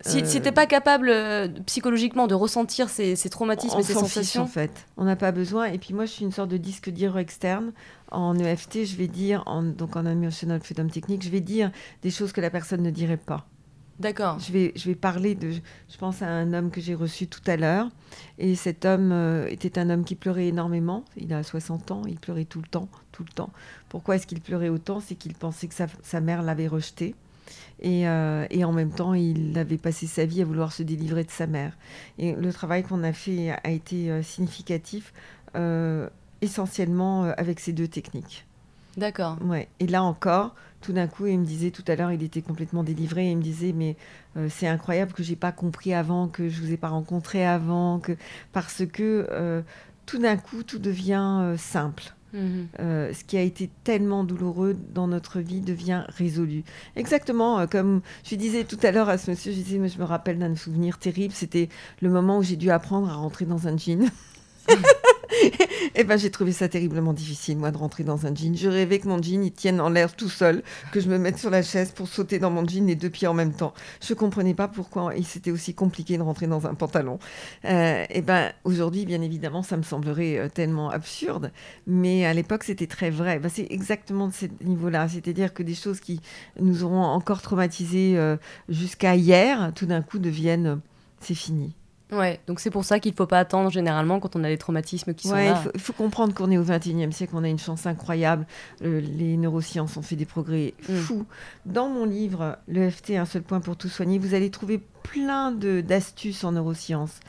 [SPEAKER 1] Si, tu n'es pas capable euh, psychologiquement de ressentir ces, traumatismes et ces sensations.
[SPEAKER 2] en fait. On n'a pas besoin. Et puis moi, je suis une sorte de disque dur externe. En EFT, je vais dire, en, donc en Emotional Freedom Technique, je vais dire des choses que la personne ne dirait pas.
[SPEAKER 1] D'accord.
[SPEAKER 2] Je vais, je vais parler de. Je pense à un homme que j'ai reçu tout à l'heure. Et cet homme euh, était un homme qui pleurait énormément. Il a 60 ans, il pleurait tout le temps, tout le temps. Pourquoi est-ce qu'il pleurait autant? C'est qu'il pensait que sa, sa mère l'avait rejeté. Et, euh, et, en même temps, il avait passé sa vie à vouloir se délivrer de sa mère. Et le travail qu'on a fait a été euh, significatif, essentiellement avec ces deux techniques.
[SPEAKER 1] D'accord.
[SPEAKER 2] Ouais. Et là encore, tout d'un coup, il me disait tout à l'heure, il était complètement délivré. il me disait, mais euh, c'est incroyable que j'ai pas compris avant, que je vous ai pas rencontré avant, que parce que euh, tout d'un coup, tout devient euh, simple. Mhm. ce qui a été tellement douloureux dans notre vie devient résolu. Exactement comme je disais tout à l'heure à ce monsieur, je disais, mais je me rappelle d'un souvenir terrible, c'était le moment où j'ai dû apprendre à rentrer dans un jean. <laughs> Et <laughs> eh ben j'ai trouvé ça terriblement difficile, moi, de rentrer dans un jean. Je rêvais que mon jean, il tienne en l'air tout seul, que je me mette sur la chaise pour sauter dans mon jean les deux pieds en même temps. Je comprenais pas pourquoi c'était aussi compliqué de rentrer dans un pantalon. Euh, et eh ben aujourd'hui, bien évidemment, ça me semblerait euh, tellement absurde, mais à l'époque, c'était très vrai. Ben, c'est exactement de ce niveau-là, c'est-à-dire que des choses qui nous auront encore traumatisés euh, jusqu'à hier, tout d'un coup deviennent, c'est fini.
[SPEAKER 1] Ouais, donc c'est pour ça qu'il ne faut pas attendre généralement quand on a des traumatismes qui sont
[SPEAKER 2] là. Il faut, comprendre qu'on est au XXIe siècle, on a une chance incroyable. les neurosciences ont fait des progrès mm. fous. Dans mon livre, L'EFT, un seul point pour tout soigner, vous allez trouver plein d'astuces en neurosciences,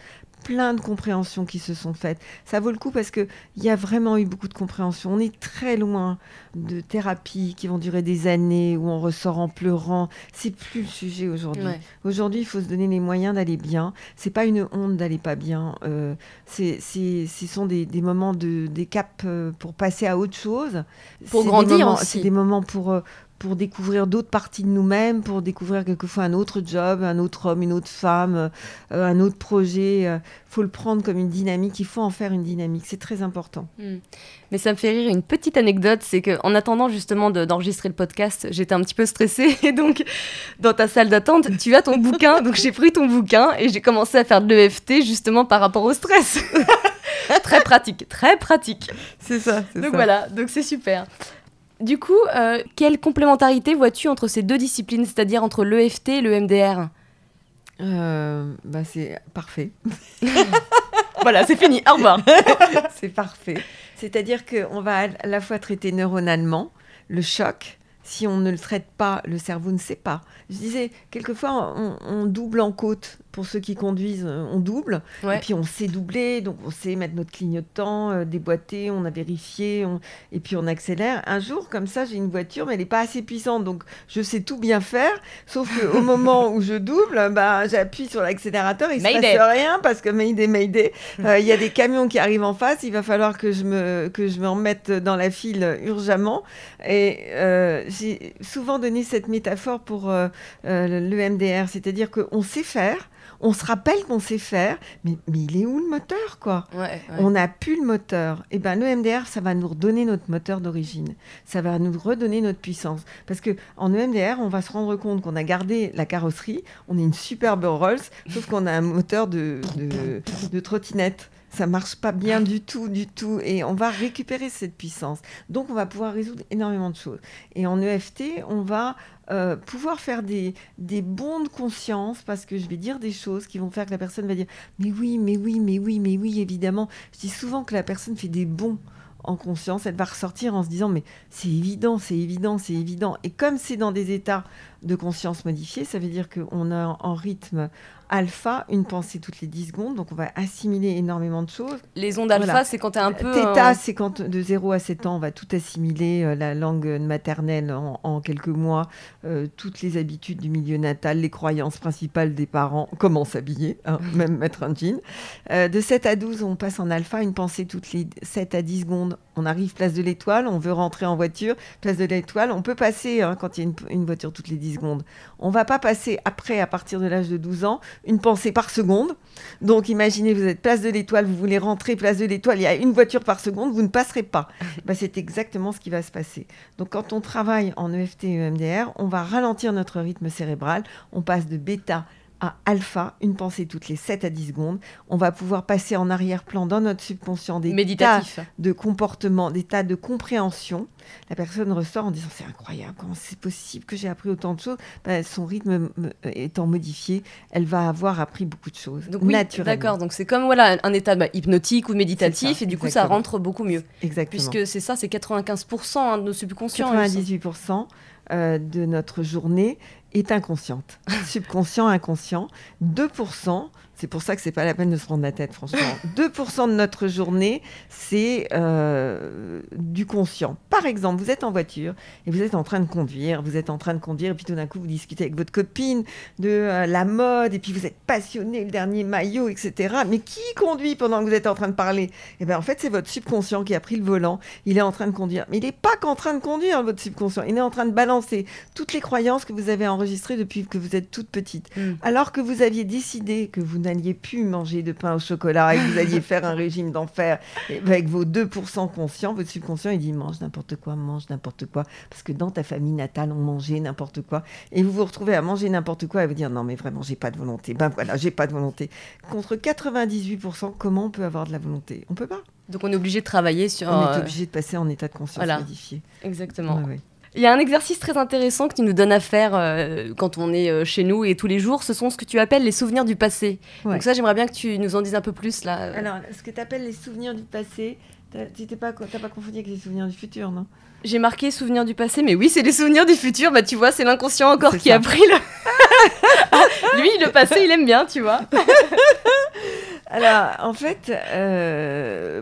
[SPEAKER 2] plein de compréhensions qui se sont faites. Ça vaut le coup parce qu'il y a vraiment eu beaucoup de compréhension. On est très loin de thérapies qui vont durer des années, où on ressort en pleurant. C'est plus le sujet aujourd'hui. Aujourd'hui, il faut se donner les moyens d'aller bien. C'est pas une honte d'aller pas bien. Euh, c'est, ce sont des, des, moments, de, des caps euh, pour passer à autre chose.
[SPEAKER 1] Pour grandir aussi.
[SPEAKER 2] C'est des moments pour, euh, pour découvrir d'autres parties de nous-mêmes, pour découvrir quelquefois un autre job, un autre homme, une autre femme, euh, un autre projet. Il euh, faut le prendre comme une dynamique, il faut en faire une dynamique, c'est très important. Hmm.
[SPEAKER 1] Mais ça me fait rire une petite anecdote, c'est qu'en attendant justement d'enregistrer le podcast, j'étais un petit peu stressée, <laughs> et donc dans ta salle d'attente, tu as ton bouquin, <laughs> donc j'ai pris ton bouquin et j'ai commencé à faire de l'EFT justement par rapport au stress. <laughs> très pratique, très pratique.
[SPEAKER 2] C'est ça.
[SPEAKER 1] Donc voilà, donc c'est super. Du coup, euh, quelle complémentarité vois-tu entre ces deux disciplines, c'est-à-dire entre l'EFT et le MDR
[SPEAKER 2] euh, bah C'est parfait. <laughs>
[SPEAKER 1] voilà, c'est fini, au revoir. <laughs>
[SPEAKER 2] c'est parfait. C'est-à-dire qu'on va à la fois traiter neuronalement le choc, si on ne le traite pas, le cerveau ne sait pas. Je disais, quelquefois, on double en côte pour ceux qui conduisent, euh, on double. Et puis on sait doubler, donc on sait mettre notre clignotant, euh, déboîter, on a vérifié, et puis on accélère. Un jour, comme ça, j'ai une voiture, mais elle n'est pas assez puissante, donc je sais tout bien faire, sauf qu'au <laughs> moment où je double, bah, j'appuie sur l'accélérateur, il ne se passe rien, parce que Mayday, Mayday, <laughs> euh, il y a des camions qui arrivent en face, il va falloir que je me, que je me remette dans la file urgemment. Et j'ai souvent donné cette métaphore pour le MDR, c'est-à-dire qu'on sait faire, on se rappelle qu'on sait faire, mais, mais, il est où le moteur, quoi On n'a plus le moteur. Et eh ben le MDR, ça va nous redonner notre moteur d'origine. Ça va nous redonner notre puissance. Parce que en EMDR, on va se rendre compte qu'on a gardé la carrosserie, on est une superbe Rolls, sauf qu'on a un moteur de, de, trottinette. Ça marche pas bien du tout, du tout. Et on va récupérer cette puissance. Donc, on va pouvoir résoudre énormément de choses. Et en EFT, on va euh, pouvoir faire des, des bons de conscience parce que je vais dire des choses qui vont faire que la personne va dire Mais oui, mais oui, mais oui, mais oui, évidemment. Je dis souvent que la personne fait des bons en conscience, elle va ressortir en se disant mais c'est évident, c'est évident, c'est évident. Et comme c'est dans des états de conscience modifiés, ça veut dire qu'on a en rythme alpha une pensée toutes les 10 secondes, donc on va assimiler énormément de choses.
[SPEAKER 1] Les ondes alpha, c'est quand tu es un peu...
[SPEAKER 2] Theta, c'est quand de 0 à 7 ans, on va tout assimiler, euh, la langue maternelle en, quelques mois, euh, toutes les habitudes du milieu natal, les croyances principales des parents, comment s'habiller, hein, même <laughs> mettre un jean. Euh, de 7 à 12, on passe en alpha, une pensée toutes les 7 à 10 secondes. On arrive place de l'étoile, on veut rentrer en voiture, place de l'étoile, on peut passer hein, quand il y a une, une voiture toutes les 10 secondes. On va pas passer après, à partir de l'âge de 12 ans, une pensée par seconde. Donc imaginez, vous êtes place de l'étoile, vous voulez rentrer place de l'étoile, il y a une voiture par seconde, vous ne passerez pas. <laughs> Bah, c'est exactement ce qui va se passer. Donc quand on travaille en EFT et EMDR, on va ralentir notre rythme cérébral, on passe de bêta à alpha, une pensée toutes les 7 à 10 secondes. On va pouvoir passer en arrière-plan dans notre subconscient des
[SPEAKER 1] Méditatif.
[SPEAKER 2] tas de comportements, des tas de compréhension. La personne ressort en disant c'est incroyable, comment c'est possible que j'ai appris autant de choses ben, Son rythme étant modifié, elle va avoir appris beaucoup de choses.
[SPEAKER 1] Donc, naturellement. D'accord, donc c'est comme voilà, un état bah, hypnotique ou méditatif et du coup ça rentre beaucoup mieux.
[SPEAKER 2] Exactement.
[SPEAKER 1] Puisque c'est ça, c'est 95% hein, de nos subconscients.
[SPEAKER 2] 98%. Euh, de notre journée est inconsciente. <laughs> Subconscient, inconscient. 2%, c'est pour ça que c'est pas la peine de se prendre la tête, franchement. <laughs> 2% de notre journée, c'est euh, du conscient. Par exemple, vous êtes en voiture et vous êtes en train de conduire, vous êtes en train de conduire, et puis tout d'un coup, vous discutez avec votre copine de euh, la mode, et puis vous êtes passionné, le dernier maillot, etc. Mais qui conduit pendant que vous êtes en train de parler? Eh bien, en fait, c'est votre subconscient qui a pris le volant, il est en train de conduire. Mais il n'est pas qu'en train de conduire, votre subconscient, il est en train de balancer toutes les croyances que vous avez enregistrées depuis que vous êtes toute petite. Mm. Alors que vous aviez décidé que vous n'alliez plus manger de pain au chocolat et que vous alliez faire un régime d'enfer avec vos 2% conscients, votre subconscient, il dit mange n'importe quoi, mange n'importe quoi. Parce que dans ta famille natale, on mangeait n'importe quoi. Et vous vous retrouvez à manger n'importe quoi et vous dire non, mais vraiment, j'ai pas de volonté. Ben voilà, j'ai pas de volonté. Contre 98%, comment on peut avoir de la volonté? On peut pas.
[SPEAKER 1] Donc on est obligé de travailler sur.
[SPEAKER 2] On est obligé de passer en état de conscience modifié.
[SPEAKER 1] Exactement. Il y a un exercice très intéressant que tu nous donnes à faire euh, quand on est euh, chez nous et tous les jours. Ce sont ce que tu appelles les souvenirs du passé. Donc ça, j'aimerais bien que tu nous en dises un peu plus là.
[SPEAKER 2] Alors, ce que tu appelles les souvenirs du passé, tu n'as pas, pas confondu avec les souvenirs du futur, non?
[SPEAKER 1] J'ai marqué souvenirs du passé, mais oui, c'est les souvenirs du futur. Bah, tu vois, c'est l'inconscient encore qui a pris le. <laughs> Lui, le passé, il aime bien, tu vois. <laughs>
[SPEAKER 2] Alors, en fait, euh,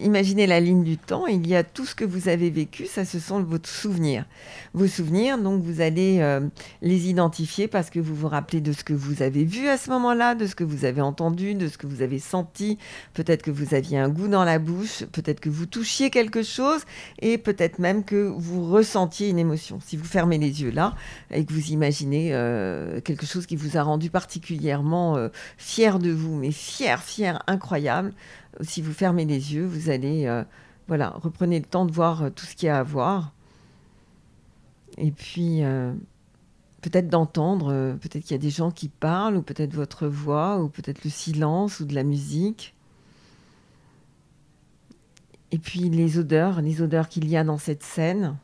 [SPEAKER 2] imaginez la ligne du temps. Il y a tout ce que vous avez vécu, ça, ce sont vos souvenirs. Vos souvenirs, donc, vous allez euh, les identifier parce que vous vous rappelez de ce que vous avez vu à ce moment-là, de ce que vous avez entendu, de ce que vous avez senti. Peut-être que vous aviez un goût dans la bouche, peut-être que vous touchiez quelque chose et peut-être même que vous ressentiez une émotion. Si vous fermez les yeux là et que vous imaginez euh, quelque chose qui vous a rendu particulièrement fier de vous, mais fier fier, incroyable. Si vous fermez les yeux, vous allez, euh, voilà, reprenez le temps de voir euh, tout ce qu'il y a à voir. Et puis, euh, peut-être d'entendre, peut-être qu'il y a des gens qui parlent, ou peut-être votre voix, ou peut-être le silence, ou de la musique. Et puis les odeurs, les odeurs qu'il y a dans cette scène.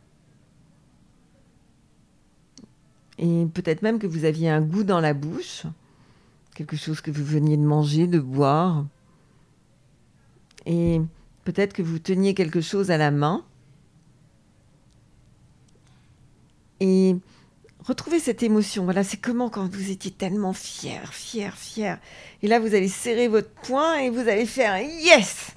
[SPEAKER 2] Et peut-être même que vous aviez un goût dans la bouche quelque chose que vous veniez de manger, de boire. Et peut-être que vous teniez quelque chose à la main. Et retrouvez cette émotion. Voilà, c'est comment quand vous étiez tellement fier, fier, fier. Et là, vous allez serrer votre poing et vous allez faire un yes.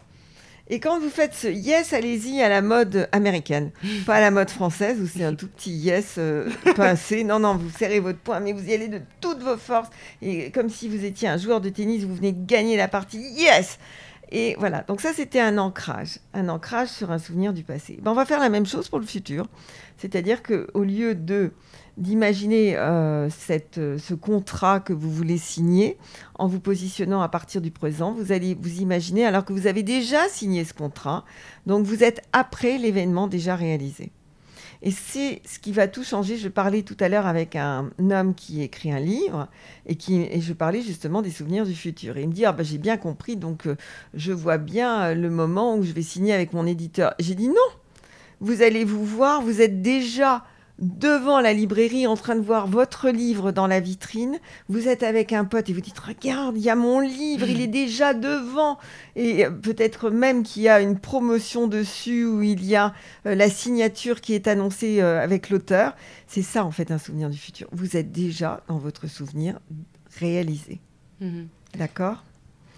[SPEAKER 2] Et quand vous faites ce yes, allez-y à la mode américaine, <laughs> pas à la mode française où c'est un tout petit yes, euh, pas <laughs> assez. Non, non, vous serrez votre poing, mais vous y allez de toutes vos forces. Et comme si vous étiez un joueur de tennis, vous venez de gagner la partie. Yes Et voilà, donc ça c'était un ancrage, un ancrage sur un souvenir du passé. Ben, on va faire la même chose pour le futur. C'est-à-dire qu'au lieu de d'imaginer euh, euh, ce contrat que vous voulez signer en vous positionnant à partir du présent. Vous allez vous imaginer alors que vous avez déjà signé ce contrat. Donc vous êtes après l'événement déjà réalisé. Et c'est ce qui va tout changer. Je parlais tout à l'heure avec un homme qui écrit un livre et, qui, et je parlais justement des souvenirs du futur. Il me dit, ah bah, j'ai bien compris, donc euh, je vois bien le moment où je vais signer avec mon éditeur. J'ai dit, non, vous allez vous voir, vous êtes déjà devant la librairie en train de voir votre livre dans la vitrine, vous êtes avec un pote et vous dites regarde, il y a mon livre, il est déjà devant et peut-être même qu'il y a une promotion dessus où il y a euh, la signature qui est annoncée euh, avec l'auteur. C'est ça en fait un souvenir du futur. Vous êtes déjà dans votre souvenir réalisé. Mhm. D'accord?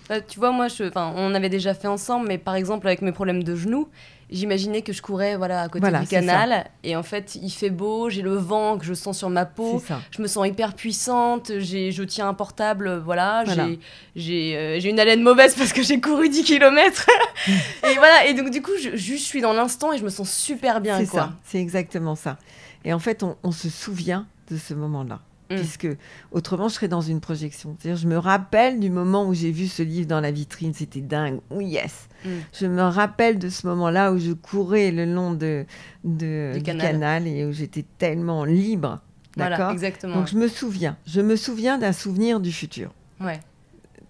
[SPEAKER 1] Bah, tu vois, moi, je, on avait déjà fait ensemble, mais par exemple, avec mes problèmes de genoux, j'imaginais que je courais voilà, à côté du canal. Et en fait, il fait beau, j'ai le vent que je sens sur ma peau. Je me sens hyper puissante. Je tiens un portable, voilà. Euh, j'ai une haleine mauvaise parce que j'ai couru 10 km. <laughs> et voilà. Et donc, du coup, je, je suis dans l'instant et je me sens super bien.
[SPEAKER 2] C'est ça. C'est exactement ça. Et en fait, on se souvient de ce moment-là. Mm. puisque autrement je serais dans une projection. C'est-à-dire, je me rappelle du moment où j'ai vu ce livre dans la vitrine, c'était dingue. Oui, yes. Mm. Je me rappelle de ce moment-là où je courais le long de, du, canal. et où j'étais tellement libre. D'accord exactement. Donc je me souviens. Je me souviens d'un souvenir du futur.
[SPEAKER 1] Ouais.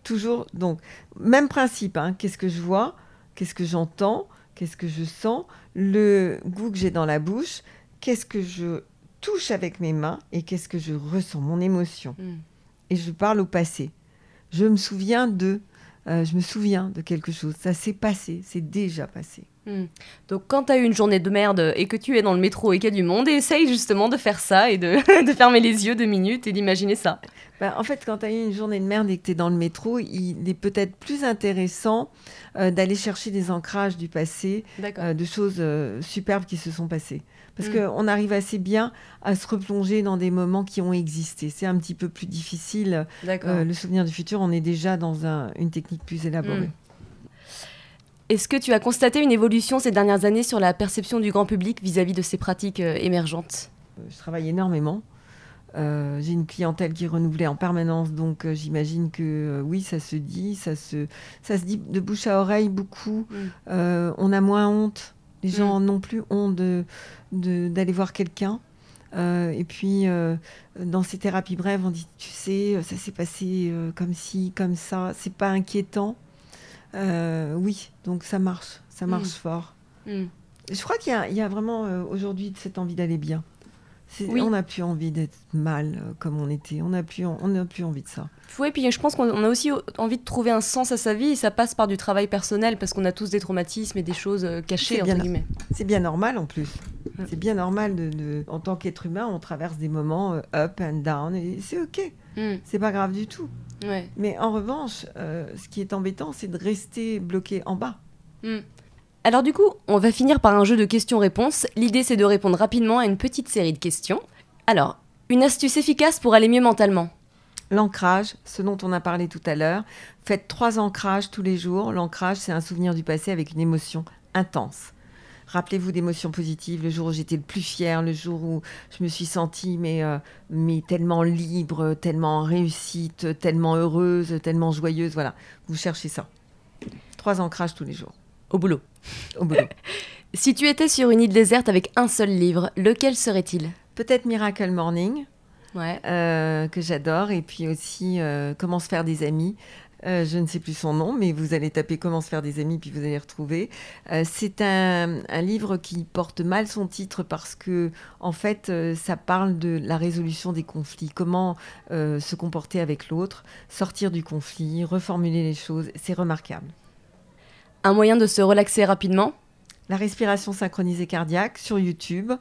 [SPEAKER 2] Toujours. Donc, même principe. Hein. Qu'est-ce que je vois? Qu'est-ce que j'entends? Qu'est-ce que je sens? Le goût que j'ai dans la bouche? Qu'est-ce que je touche avec mes mains et qu'est-ce que je ressens, mon émotion. Mm. Et je parle au passé. Je me souviens de, euh, je me souviens de quelque chose. Ça s'est passé, c'est déjà passé.
[SPEAKER 1] Mm. Donc quand tu as eu une journée de merde et que tu es dans le métro et qu'il y a du monde, essaye justement de faire ça et de, <laughs> de fermer les yeux deux minutes et d'imaginer ça.
[SPEAKER 2] Bah, en fait, quand tu as eu une journée de merde et que tu es dans le métro, il est peut-être plus intéressant euh, d'aller chercher des ancrages du passé, euh, de choses superbes qui se sont passées. Parce mm. qu'on arrive assez bien à se replonger dans des moments qui ont existé. C'est un petit peu plus difficile. Euh, le souvenir du futur, on est déjà dans une technique plus élaborée. Mm.
[SPEAKER 1] Est-ce que tu as constaté une évolution ces dernières années sur la perception du grand public vis-à-vis de ces pratiques euh, émergentes?
[SPEAKER 2] Euh, Je travaille énormément. j'ai une clientèle qui est renouvelée en permanence, donc j'imagine que oui, ça se dit, ça se, ça se dit de bouche à oreille beaucoup. Mm. on a moins honte les gens mm. n'ont plus honte d'aller de, voir quelqu'un. Euh, et puis, euh, dans ces thérapies brèves, on dit, tu sais, ça s'est passé euh, comme ci, comme ça, c'est pas inquiétant. oui, donc ça marche, ça marche mm. fort. Mm. Je crois qu'il y, y, a vraiment aujourd'hui cette envie d'aller bien. On n'a plus envie d'être mal euh, comme on était. On n'a plus, on n'a plus envie de ça.
[SPEAKER 1] Oui, puis je pense qu'on a aussi envie de trouver un sens à sa vie et ça passe par du travail personnel parce qu'on a tous des traumatismes et des choses euh, cachées, entre guillemets.
[SPEAKER 2] C'est bien normal en plus. C'est bien normal, de, en tant qu'être humain, on traverse des moments euh, up and down et c'est ok. Mm. C'est pas grave du tout. Mais en revanche, ce qui est embêtant, c'est de rester bloqué en bas.
[SPEAKER 1] Mm. Alors du coup, on va finir par un jeu de questions-réponses. L'idée c'est de répondre rapidement à une petite série de questions. Alors, une astuce efficace pour aller mieux mentalement?
[SPEAKER 2] L'ancrage, ce dont on a parlé tout à l'heure. Faites trois ancrages tous les jours. L'ancrage, c'est un souvenir du passé avec une émotion intense. Rappelez-vous d'émotions positives, le jour où j'étais le plus fière, le jour où je me suis sentie mais, euh, tellement libre, tellement réussite, tellement heureuse, tellement joyeuse. Voilà, vous cherchez ça. Trois ancrages tous les jours.
[SPEAKER 1] Au boulot.
[SPEAKER 2] Au boulot. <laughs>
[SPEAKER 1] si tu étais sur une île déserte avec un seul livre, lequel serait-il?
[SPEAKER 2] Peut-être Miracle Morning.
[SPEAKER 1] Ouais.
[SPEAKER 2] Euh, que j'adore. Et puis aussi euh, Comment se faire des amis. Euh, je ne sais plus son nom, mais vous allez taper Comment se faire des amis, puis vous allez retrouver. c'est un, un, livre qui porte mal son titre parce que, en fait, ça parle de la résolution des conflits, comment se comporter avec l'autre, sortir du conflit, reformuler les choses. C'est remarquable.
[SPEAKER 1] Un moyen de se relaxer rapidement
[SPEAKER 2] La respiration synchronisée cardiaque sur YouTube.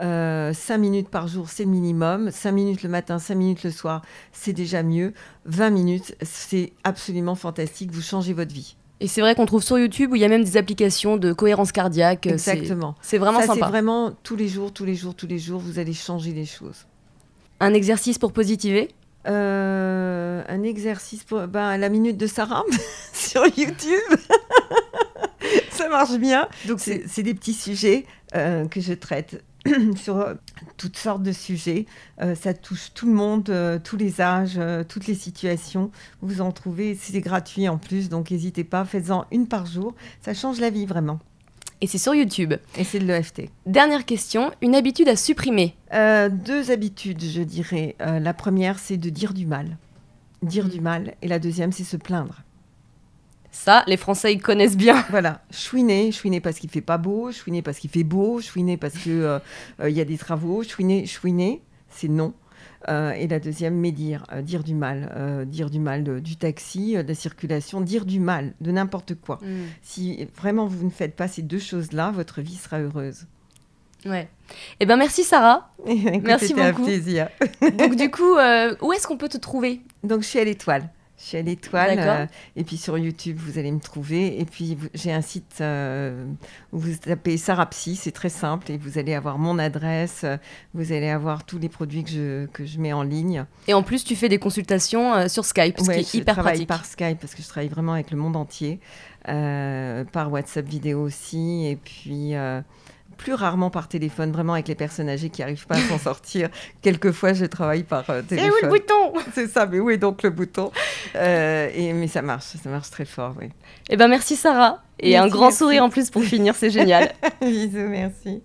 [SPEAKER 2] Euh, 5 minutes par jour, c'est le minimum. 5 minutes le matin, 5 minutes le soir, c'est déjà mieux. 20 minutes, c'est absolument fantastique. Vous changez votre vie.
[SPEAKER 1] Et c'est vrai qu'on trouve sur YouTube où il y a même des applications de cohérence cardiaque.
[SPEAKER 2] Exactement.
[SPEAKER 1] C'est vraiment Ça,
[SPEAKER 2] C'est vraiment tous les jours, tous les jours, tous les jours, vous allez changer les choses.
[SPEAKER 1] Un exercice pour positiver?
[SPEAKER 2] Euh, un exercice pour ben, la minute de Sarah <laughs> sur YouTube. <laughs> ça marche bien. Donc c'est des petits sujets euh, que je traite <clears throat> sur euh, toutes sortes de sujets. ça touche tout le monde, tous les âges, toutes les situations. Vous en trouvez, c'est gratuit en plus, donc n'hésitez pas, faites-en une par jour. Ça change la vie vraiment.
[SPEAKER 1] Et c'est sur YouTube.
[SPEAKER 2] Et c'est de l'EFT.
[SPEAKER 1] Dernière question, une habitude à supprimer?
[SPEAKER 2] Euh, deux habitudes, je dirais. Euh, la première, c'est de dire du mal. Dire
[SPEAKER 1] Mm.
[SPEAKER 2] du mal. Et la deuxième, c'est se plaindre.
[SPEAKER 1] Ça, les Français, ils connaissent bien. <laughs>
[SPEAKER 2] Voilà, chouiner, chouiner parce qu'il fait pas beau, chouiner parce qu'il fait beau, chouiner parce que euh, euh, y a des travaux, chouiner, chouiner, c'est non. Euh, et la deuxième, médire, euh, dire du mal, euh, dire du mal de- du taxi, euh, de la circulation, dire du mal de n'importe quoi. Si vraiment vous ne faites pas ces deux choses-là, votre vie sera heureuse.
[SPEAKER 1] Ouais. Eh ben merci Sarah. <laughs>
[SPEAKER 2] Écoute,
[SPEAKER 1] Merci
[SPEAKER 2] c'était un
[SPEAKER 1] beaucoup.
[SPEAKER 2] plaisir.
[SPEAKER 1] Donc du coup, où est-ce qu'on peut te trouver?
[SPEAKER 2] Donc je suis à l'étoile. Je suis à l'étoile. Euh, et puis sur YouTube, vous allez me trouver. Et puis j'ai un site euh, où vous tapez Sarapsy, c'est très simple. Et vous allez avoir mon adresse. euh, Vous allez avoir tous les produits que je, que je mets en ligne.
[SPEAKER 1] Et en plus, tu fais des consultations euh, sur Skype, ce
[SPEAKER 2] Ouais,
[SPEAKER 1] qui est
[SPEAKER 2] je
[SPEAKER 1] hyper
[SPEAKER 2] travaille
[SPEAKER 1] pratique.
[SPEAKER 2] par Skype parce que je travaille vraiment avec le monde entier. par WhatsApp vidéo aussi. Et puis. Euh, plus rarement par téléphone, vraiment avec les personnes âgées qui n'arrivent pas à s'en <laughs> sortir. Quelquefois, je travaille par euh,
[SPEAKER 1] C'est
[SPEAKER 2] téléphone.
[SPEAKER 1] où le bouton? <laughs>
[SPEAKER 2] C'est ça, mais où est donc le bouton? Euh, et, Mais ça marche, ça marche très fort, oui.
[SPEAKER 1] Eh ben merci Sarah. Et
[SPEAKER 2] Merci,
[SPEAKER 1] un grand
[SPEAKER 2] merci.
[SPEAKER 1] sourire en plus pour finir, c'est génial. <laughs>
[SPEAKER 2] Bisous, merci.